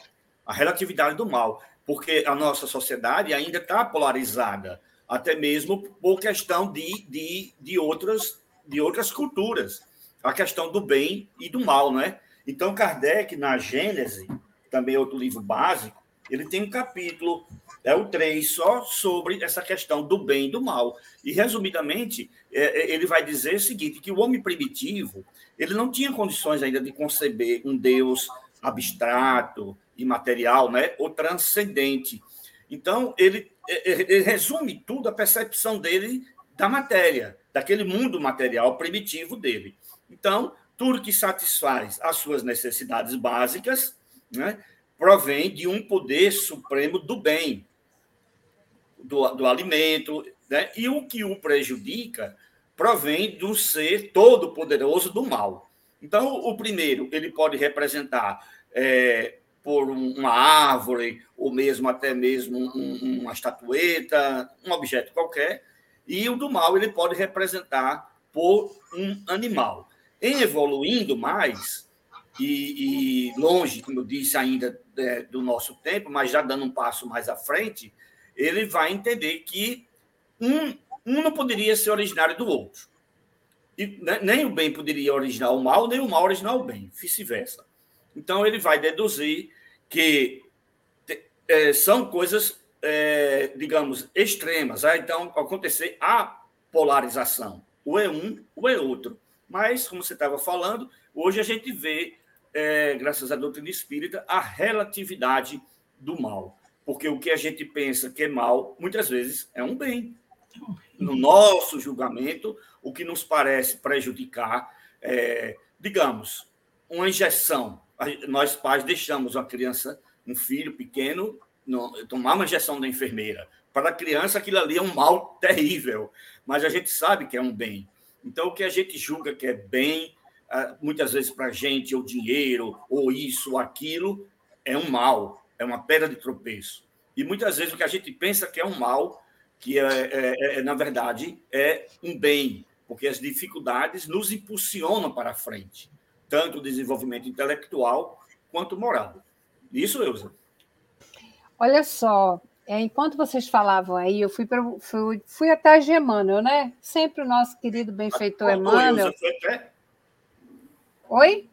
A relatividade do mal. Porque a nossa sociedade ainda está polarizada, até mesmo por questão de, de, de, outras, de outras culturas. A questão do bem e do mal, não é? Então, Kardec, na Gênese, também outro livro básico, ele tem um capítulo, é o 3, só sobre essa questão do bem e do mal. E, resumidamente, é, é, ele vai dizer o seguinte, que o homem primitivo, ele não tinha condições ainda de conceber um Deus abstrato, imaterial, né? ou transcendente. Então, ele, é, ele resume tudo a percepção dele da matéria, daquele mundo material primitivo dele. Então, tudo que satisfaz as suas necessidades básicas, né? Provém de um poder supremo do bem, do, do alimento, né? e o que o prejudica provém do ser todo-poderoso do mal. Então, o primeiro, ele pode representar é, por uma árvore, ou mesmo até mesmo um, uma estatueta, um objeto qualquer, e o do mal ele pode representar por um animal. Em evoluindo mais, e, e longe, como eu disse, ainda é, do nosso tempo, mas já dando um passo mais à frente, ele vai entender que um, um não poderia ser originário do outro. E né, nem o bem poderia originar o mal, nem o mal originar o bem, vice-versa. Então, ele vai deduzir que é, são coisas, é, digamos, extremas. Né? Então, acontecer a polarização. O é um, o é outro. Mas, como você estava falando, hoje a gente vê é, graças à doutrina espírita, a relatividade do mal. Porque o que a gente pensa que é mal, muitas vezes é um bem. No nosso julgamento, o que nos parece prejudicar, é, digamos, uma injeção. Nós pais deixamos uma criança, um filho pequeno, tomar uma injeção da enfermeira. Para a criança, aquilo ali é um mal terrível, mas a gente sabe que é um bem. Então, o que a gente julga que é bem, muitas vezes para a gente, ou dinheiro, ou isso, ou aquilo, é um mal, é uma pedra de tropeço. E muitas vezes o que a gente pensa que é um mal, que é, é, é na verdade é um bem, porque as dificuldades nos impulsionam para a frente, tanto o desenvolvimento intelectual quanto moral. Isso, Elza. Olha só, é, enquanto vocês falavam aí, eu fui, pra, fui, fui até a Emmanuel, né? Sempre o nosso querido benfeitor Emmanuel. Foi até? Oi?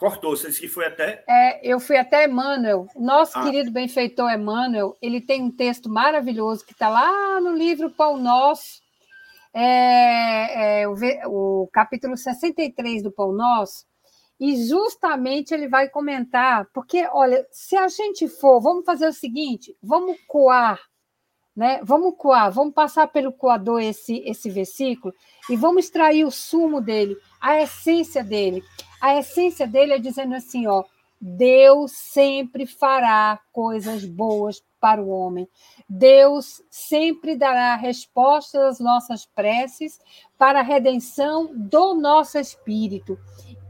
Cortou, você disse que foi até. É, eu fui até Emmanuel. Nosso ah. querido benfeitor Emmanuel, ele tem um texto maravilhoso que está lá no livro Pão Nosso, é, é, o, o capítulo 63 do Pão Nosso, e justamente ele vai comentar, porque, olha, se a gente for, vamos fazer o seguinte, vamos coar, né? Vamos coar, vamos passar pelo coador esse, esse versículo e vamos extrair o sumo dele, a essência dele. A essência dele é dizendo assim, ó, Deus sempre fará coisas boas para o homem. Deus sempre dará respostas às nossas preces para a redenção do nosso espírito,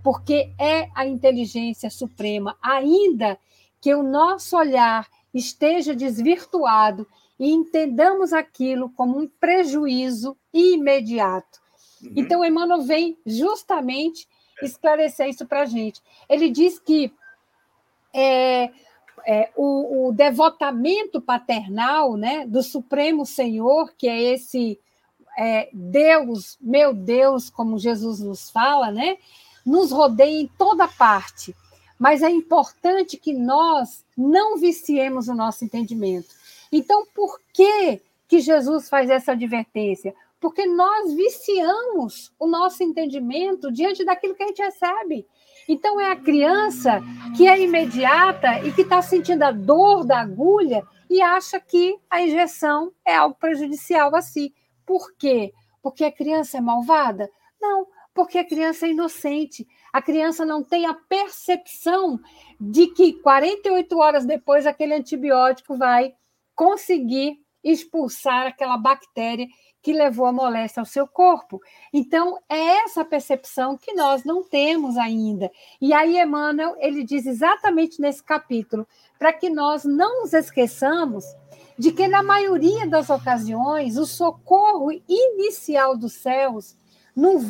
porque é a inteligência suprema, ainda que o nosso olhar esteja desvirtuado e entendamos aquilo como um prejuízo imediato. Uhum. Então, Emmanuel vem justamente esclarecer isso para a gente. Ele diz que é, é, o, o, devotamento paternal né, do Supremo Senhor, que é esse é, Deus, meu Deus, como Jesus nos fala, né, nos rodeia em toda parte. Mas é importante que nós não viciemos o nosso entendimento. Então, por que, que Jesus faz essa advertência? Porque nós viciamos o nosso entendimento diante daquilo que a gente recebe. Então, é a criança que é imediata e que está sentindo a dor da agulha e acha que a injeção é algo prejudicial a si. Por quê? Porque a criança é malvada? Não, porque a criança é inocente. A criança não tem a percepção de que 48 horas depois aquele antibiótico vai conseguir expulsar aquela bactéria que levou a moléstia ao seu corpo. Então, é essa percepção que nós não temos ainda. E aí, Emmanuel, ele diz exatamente nesse capítulo, para que nós não nos esqueçamos de que, na maioria das ocasiões, o socorro inicial dos céus nos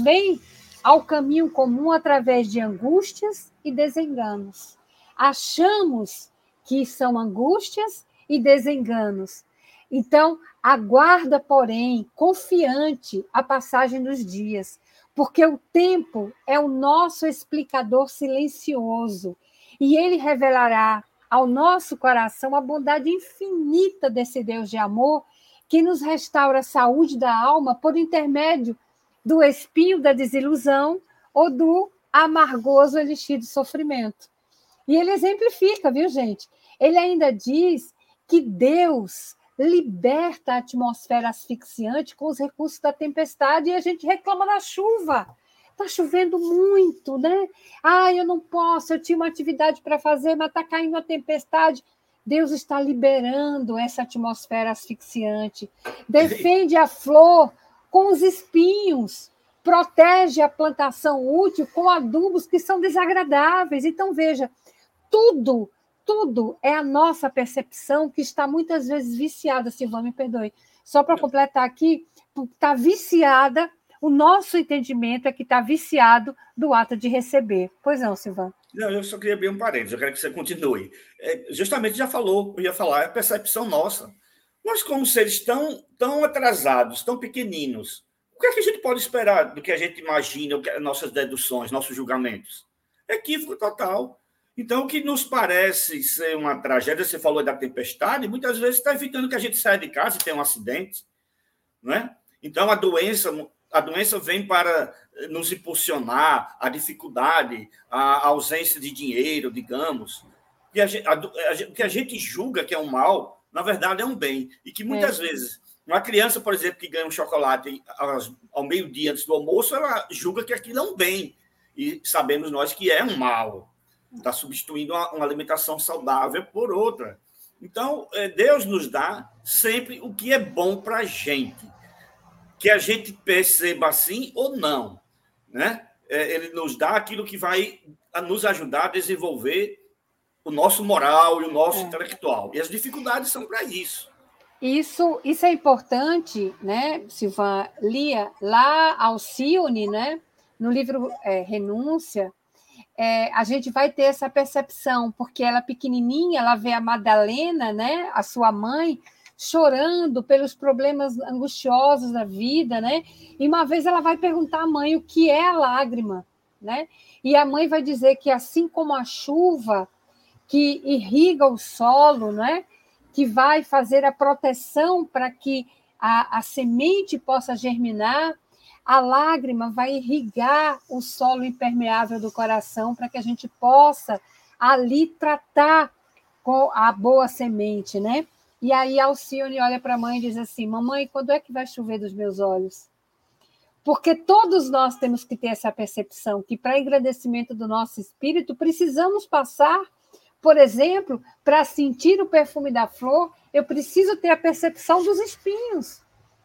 vem ao caminho comum através de angústias e desenganos. Achamos que são angústias e desenganos, então, aguarda, porém, confiante a passagem dos dias, porque o tempo é o nosso explicador silencioso e ele revelará ao nosso coração a bondade infinita desse Deus de amor que nos restaura a saúde da alma por intermédio do espinho da desilusão ou do amargoso elixir do sofrimento. E ele exemplifica, viu, gente? Ele ainda diz que Deus liberta a atmosfera asfixiante com os recursos da tempestade e a gente reclama da chuva. Está chovendo muito, né? Ah, eu não posso, eu tinha uma atividade para fazer, mas está caindo a tempestade. Deus está liberando essa atmosfera asfixiante. Defende a flor com os espinhos. Protege a plantação útil com adubos que são desagradáveis. Então, veja, tudo tudo é a nossa percepção que está muitas vezes viciada, Silvana, me perdoe. Só para completar aqui, está viciada, o nosso entendimento é que está viciado do ato de receber. Pois não, Silvana. Não, eu só queria abrir um parênteses, eu quero que você continue. É, justamente já falou, eu ia falar, é a percepção nossa. Nós, como seres tão, tão atrasados, tão pequeninos, o que é que a gente pode esperar do que a gente imagina, nossas deduções, nossos julgamentos? Equívoco total. Então, o que nos parece ser uma tragédia, você falou da tempestade, muitas vezes está evitando que a gente saia de casa e tenha um acidente. Não é? Então, a doença, a doença vem para nos impulsionar, a dificuldade, a ausência de dinheiro, digamos. E a, a, a, o que a gente julga que é um mal, na verdade, é um bem. E que muitas é. vezes, uma criança, por exemplo, que ganha um chocolate ao, ao meio-dia antes do almoço, ela julga que aquilo é um bem. E sabemos nós que é um mal está substituindo uma, uma, alimentação saudável por outra. Então, é, Deus nos dá sempre o que é bom para a gente, que a gente perceba assim ou não, né? É, ele nos dá aquilo que vai nos ajudar a desenvolver o nosso moral e o nosso é. intelectual. E as dificuldades são para isso. Isso, isso é importante, né, Silvan? Lia, lá Alcione, né, no livro é, Renúncia, é, a gente vai ter essa percepção, porque ela pequenininha, ela vê a Madalena, né, a sua mãe, chorando pelos problemas angustiosos da vida, né? E uma vez ela vai perguntar à mãe o que é a lágrima, né? E a mãe vai dizer que assim como a chuva que irriga o solo, né? Que vai fazer a proteção para que a, a semente possa germinar, a lágrima vai irrigar o solo impermeável do coração para que a gente possa ali tratar com a boa semente, né? E aí Alcione olha para a mãe e diz assim: Mamãe, quando é que vai chover dos meus olhos? Porque todos nós temos que ter essa percepção que, para engrandecimento do nosso espírito, precisamos passar, por exemplo, para sentir o perfume da flor, eu preciso ter a percepção dos espinhos,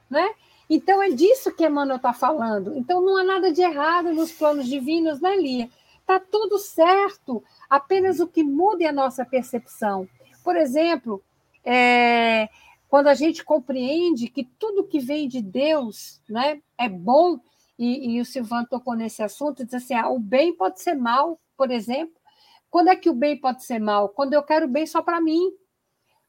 né? Então, é disso que Emmanuel está falando. Então, não há nada de errado nos planos divinos, né, Lia? Está tudo certo, apenas o que muda é a nossa percepção. Por exemplo, é, quando a gente compreende que tudo que vem de Deus né, é bom, e, e o Silvano tocou nesse assunto, diz assim: ah, o bem pode ser mal, por exemplo. Quando é que o bem pode ser mal? Quando eu quero bem só para mim.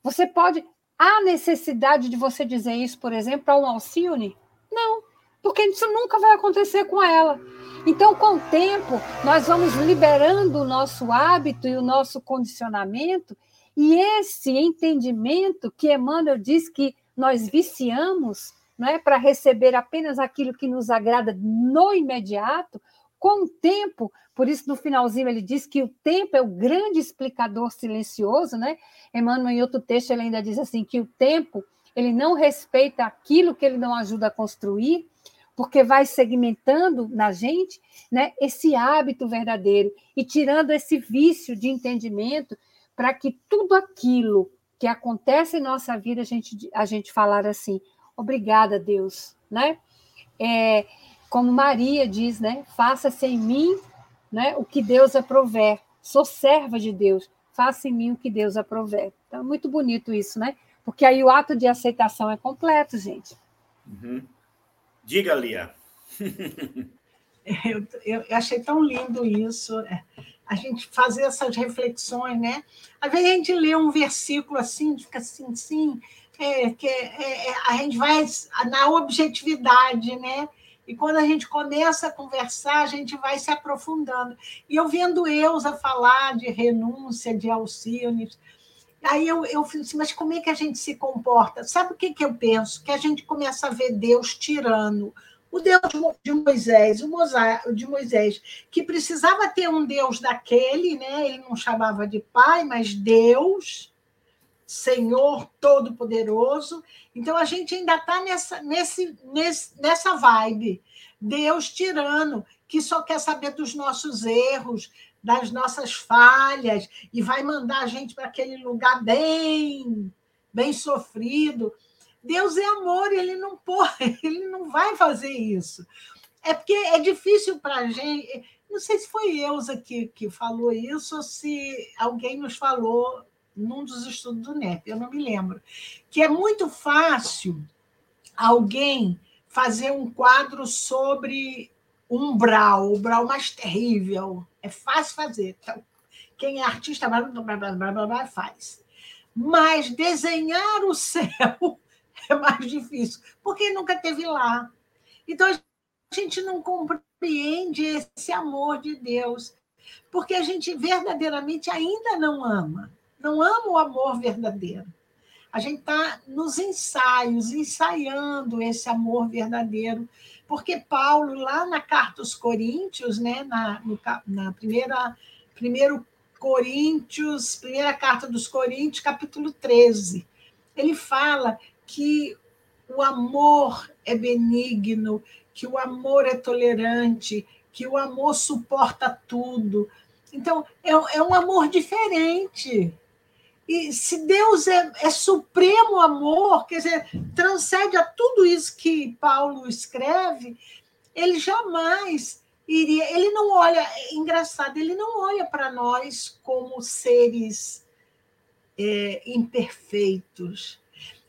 Você pode. Há necessidade de você dizer isso, por exemplo, para um Alcione? Não, porque isso nunca vai acontecer com ela. Então, com o tempo, nós vamos liberando o nosso hábito e o nosso condicionamento, e esse entendimento que Emmanuel diz que nós viciamos, não é, para receber apenas aquilo que nos agrada no imediato, com o tempo, por isso no finalzinho ele diz que o tempo é o grande explicador silencioso, né? Emmanuel, em outro texto, ele ainda diz assim que o tempo ele não respeita aquilo que ele não ajuda a construir, porque vai segmentando na gente né, esse hábito verdadeiro e tirando esse vício de entendimento para que tudo aquilo que acontece em nossa vida, a gente, a gente falar assim, obrigada, Deus, né? É, como Maria diz, né? Faça-se em mim né, o que Deus aprover. Sou serva de Deus, faça em mim o que Deus aprover. Então, é muito bonito isso, né? Porque aí o ato de aceitação é completo, gente. Uhum. Diga, Lia. eu, eu, achei tão lindo isso, é, a gente fazer essas reflexões, né? Às vezes a gente lê um versículo assim, fica assim, assim, é, que é, é, a gente vai na objetividade, né? E quando a gente começa a conversar, a gente vai se aprofundando. E eu vendo Eusa falar de renúncia, de Alcione, aí eu, eu fiz assim, mas como é que a gente se comporta? Sabe o que, que eu penso? Que a gente começa a ver Deus tirando o Deus de Moisés, o de Moisés, que precisava ter um Deus daquele, né? Ele não chamava de pai, mas Deus, Senhor Todo-Poderoso. Então a gente ainda está nessa, nesse, nesse, nessa vibe. Deus tirano, que só quer saber dos nossos erros, das nossas falhas, e vai mandar a gente para aquele lugar bem, bem sofrido. Deus é amor, ele não pode, ele não vai fazer isso. É porque é difícil para a gente. Não sei se foi Eusa que, que falou isso ou se alguém nos falou num dos estudos do NEP, eu não me lembro. Que é muito fácil alguém fazer um quadro sobre umbral, o umbral mais terrível. É fácil fazer. Então, quem é artista blá, blá, blá, blá, blá, blá, faz. Mas desenhar o céu é mais difícil, porque nunca teve lá. Então, a gente não compreende esse amor de Deus, porque a gente verdadeiramente ainda não ama. Não ama o amor verdadeiro. A gente está nos ensaios, ensaiando esse amor verdadeiro, porque Paulo, lá na carta aos Coríntios, né, na, no, na primeira, primeiro Coríntios, primeira carta dos Coríntios, capítulo 13, ele fala que o amor é benigno, que o amor é tolerante, que o amor suporta tudo. Então, é, é um amor diferente. E se Deus é, é, supremo amor, quer dizer, transcende a tudo isso que Paulo escreve, ele jamais iria. Ele não olha, é engraçado, ele não olha para nós como seres é, imperfeitos.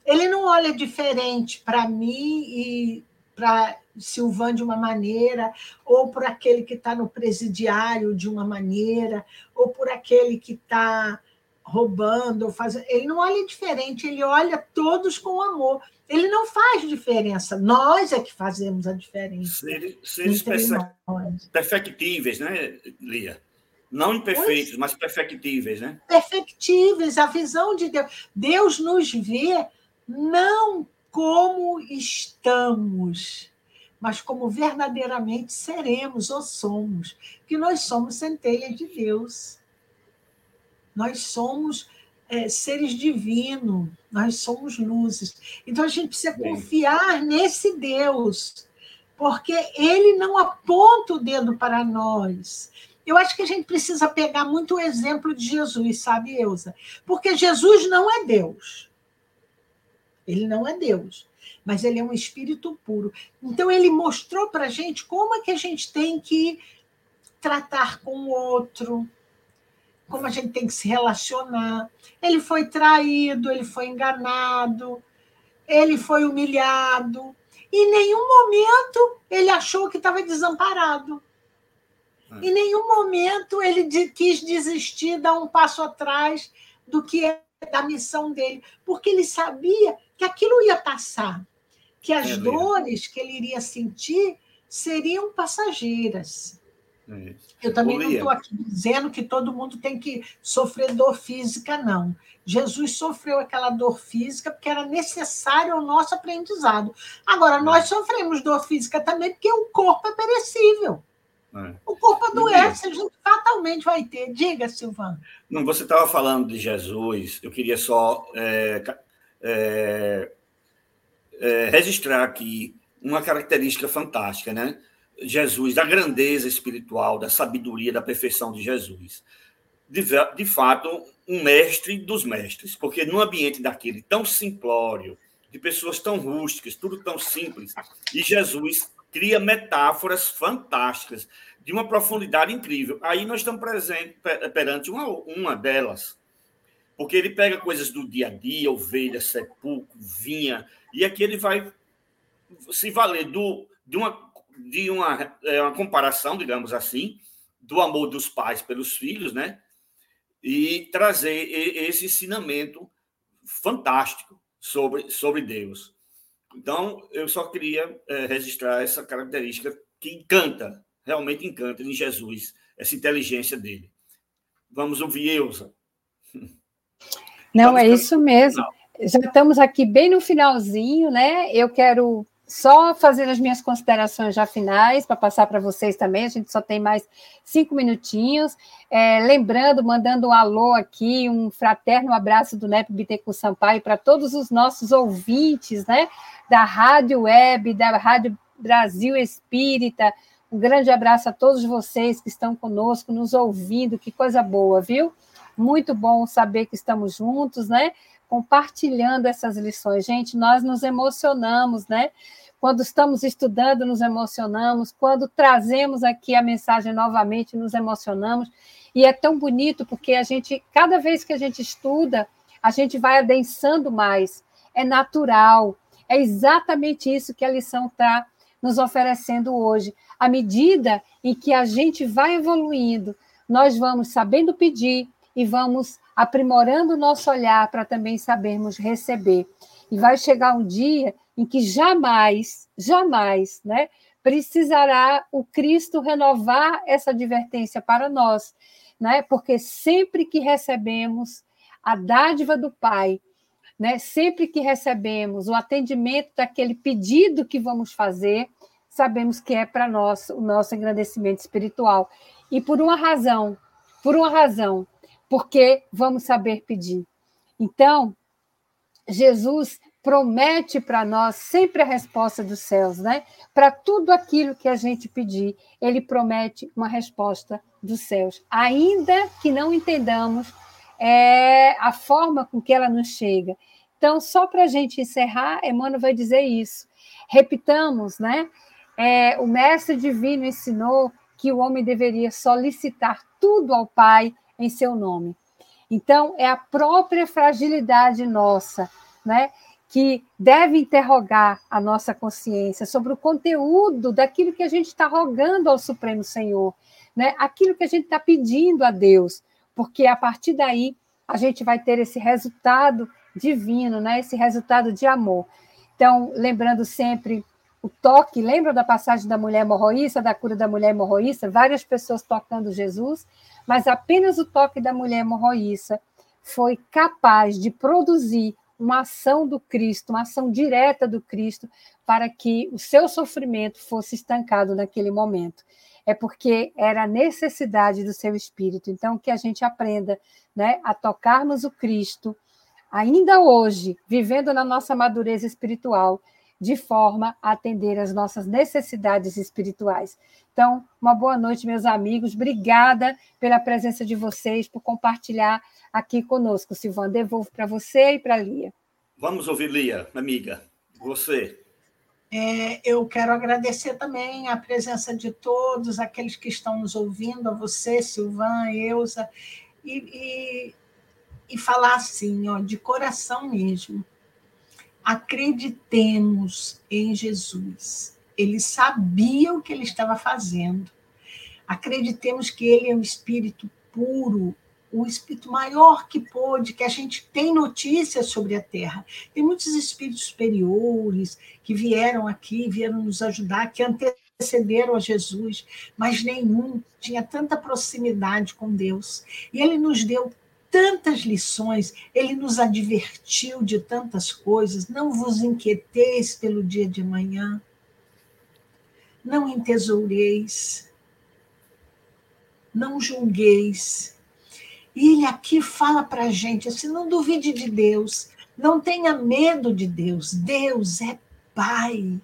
Ele não olha diferente para mim e para Silvan de uma maneira, ou por aquele que está no presidiário de uma maneira, ou por aquele que está roubando, fazendo. Ele não olha diferente, ele olha todos com amor. Ele não faz diferença, nós é que fazemos a diferença. Seres, perfectíveis, né, Lia? Não imperfeitos, pois, mas perfectíveis, né? Perfectíveis, a visão de Deus. Deus nos vê não como estamos, mas como verdadeiramente seremos ou somos, que nós somos centelhas de Deus. Nós somos é, seres divinos, nós somos luzes. Então a gente precisa Bem. confiar nesse Deus, porque ele não aponta o dedo para nós. Eu acho que a gente precisa pegar muito o exemplo de Jesus, sabe, Eusa? Porque Jesus não é Deus. Ele não é Deus, mas ele é um espírito puro. Então, ele mostrou para a gente como é que a gente tem que tratar com o outro, como a gente tem que se relacionar. Ele foi traído, ele foi enganado, ele foi humilhado. Em nenhum momento ele achou que estava desamparado. É. Em nenhum momento ele quis desistir, dar um passo atrás do que é da missão dele, porque ele sabia que aquilo ia passar, que as é dores que ele iria sentir seriam passageiras. Eu também não estou aqui dizendo que todo mundo tem que sofrer dor física, não. Jesus sofreu aquela dor física porque era necessário ao nosso aprendizado. Agora, nós é. sofremos dor física também porque o corpo é perecível. É. O corpo adoece, a gente fatalmente vai ter. Diga, Silvana. Não, você estava falando de Jesus, eu queria só é, é, é, registrar aqui uma característica fantástica, né? Jesus, da grandeza espiritual, da sabedoria, da perfeição de Jesus. de, de fato, um mestre dos mestres, porque num ambiente daquele tão simplório, de pessoas tão rústicas, tudo tão simples, e Jesus cria metáforas fantásticas, de uma profundidade incrível. Aí nós estamos presente, perante uma, uma delas, porque ele pega coisas do dia a dia, ovelha, sepulcro, vinha, e aqui ele vai se valer do, de, uma, de uma, é, uma comparação, digamos assim, do amor dos pais pelos filhos, né? E trazer esse ensinamento fantástico sobre, sobre Deus. Então, eu só queria é, registrar essa característica que encanta, realmente encanta em Jesus, essa inteligência dele. Vamos ouvir Eusa. Não, Vamos é isso mesmo. Já estamos aqui bem no finalzinho, né? Eu quero só fazer as minhas considerações já finais, para passar para vocês também, a gente só tem mais cinco minutinhos. É, lembrando, mandando um alô aqui, um fraterno abraço do NEP Bittencourt Sampaio para todos os nossos ouvintes, né? Da Rádio Web, da Rádio Brasil Espírita. Um grande abraço a todos vocês que estão conosco, nos ouvindo, que coisa boa, viu? Muito bom saber que estamos juntos, né? Compartilhando essas lições. Gente, nós nos emocionamos, né? Quando estamos estudando, nos emocionamos. Quando trazemos aqui a mensagem novamente, nos emocionamos. E é tão bonito porque a gente, cada vez que a gente estuda, a gente vai adensando mais. É natural. É exatamente isso que a lição está nos oferecendo hoje. À medida em que a gente vai evoluindo, nós vamos sabendo pedir e vamos aprimorando o nosso olhar para também sabermos receber. E vai chegar um dia em que jamais, jamais, né, precisará o Cristo renovar essa advertência para nós, né? Porque sempre que recebemos a dádiva do Pai, né, sempre que recebemos o atendimento daquele pedido que vamos fazer, sabemos que é para nós o nosso engrandecimento espiritual. E por uma razão, por uma razão, porque vamos saber pedir. Então, Jesus promete para nós sempre a resposta dos céus, né? Para tudo aquilo que a gente pedir, ele promete uma resposta dos céus, ainda que não entendamos é, a forma com que ela nos chega. Então, só para a gente encerrar, Emmanuel vai dizer isso. Repitamos, né? É, o Mestre Divino ensinou que o homem deveria solicitar tudo ao Pai em seu nome. Então, é a própria fragilidade nossa, né? Que deve interrogar a nossa consciência sobre o conteúdo daquilo que a gente está rogando ao Supremo Senhor, né? Aquilo que a gente está pedindo a Deus, porque a partir daí a gente vai ter esse resultado divino, né? Esse resultado de amor. Então, lembrando sempre o toque, lembra da passagem da mulher hemorroísta, da cura da mulher hemorroísta? Várias pessoas tocando Jesus, mas apenas o toque da mulher hemorroísta foi capaz de produzir uma ação do Cristo, uma ação direta do Cristo, para que o seu sofrimento fosse estancado naquele momento. É porque era a necessidade do seu espírito. Então, que a gente aprenda né, a tocarmos o Cristo, ainda hoje, vivendo na nossa madureza espiritual, de forma a atender às nossas necessidades espirituais. Então, uma boa noite, meus amigos. Obrigada pela presença de vocês, por compartilhar aqui conosco. Silvana, devolvo para você e para a Lia. Vamos ouvir, Lia, amiga. Você. É, eu quero agradecer também a presença de todos, aqueles que estão nos ouvindo, a você, Silvan, Eusa, e, e, e falar assim, ó, de coração mesmo acreditemos em Jesus. Ele sabia o que ele estava fazendo. Acreditemos que ele é um espírito puro, o espírito maior que pôde, que a gente tem notícias sobre a Terra. Tem muitos espíritos superiores que vieram aqui, vieram nos ajudar, que antecederam a Jesus, mas nenhum tinha tanta proximidade com Deus. E ele nos deu tantas lições, ele nos advertiu de tantas coisas. Não vos inquieteis pelo dia de amanhã, não entesoureis, não julgueis. E ele aqui fala para a gente assim: não duvide de Deus, não tenha medo de Deus. Deus é Pai,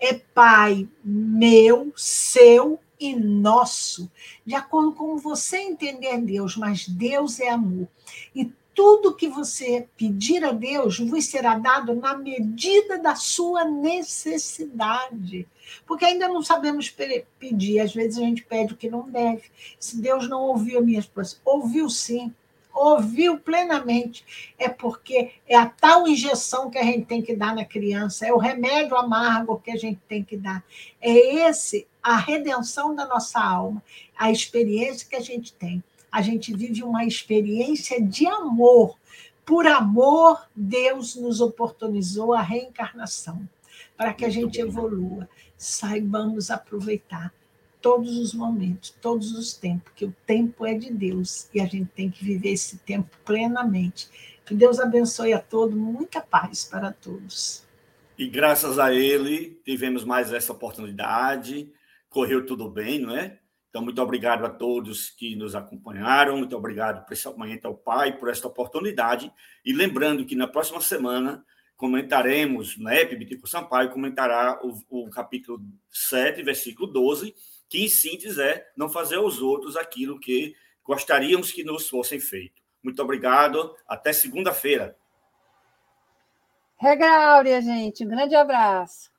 é Pai meu, seu e nosso, de acordo com você entender Deus, mas Deus é amor. E tudo que você pedir a Deus vos será dado na medida da sua necessidade. Porque ainda não sabemos pedir, às vezes a gente pede o que não deve. Se Deus não ouviu a minha esposa, ouviu sim, ouviu plenamente, é porque é a tal injeção que a gente tem que dar na criança, é o remédio amargo que a gente tem que dar. É esse a redenção da nossa alma, a experiência que a gente tem. A gente vive uma experiência de amor. Por amor, Deus nos oportunizou a reencarnação, para que a gente evolua, saibamos aproveitar todos os momentos, todos os tempos, que o tempo é de Deus e a gente tem que viver esse tempo plenamente. Que Deus abençoe a todos, muita paz para todos. E graças a Ele tivemos mais essa oportunidade, correu tudo bem, não é? Então, muito obrigado a todos que nos acompanharam, muito obrigado principalmente ao Pai por esta oportunidade. E lembrando que na próxima semana comentaremos, né, Bitico Sampaio comentará o, o capítulo 7, versículo 12, que em síntese é não fazer aos outros aquilo que gostaríamos que nos fossem feito. Muito obrigado, até segunda-feira. Regra áurea, gente. Um grande abraço.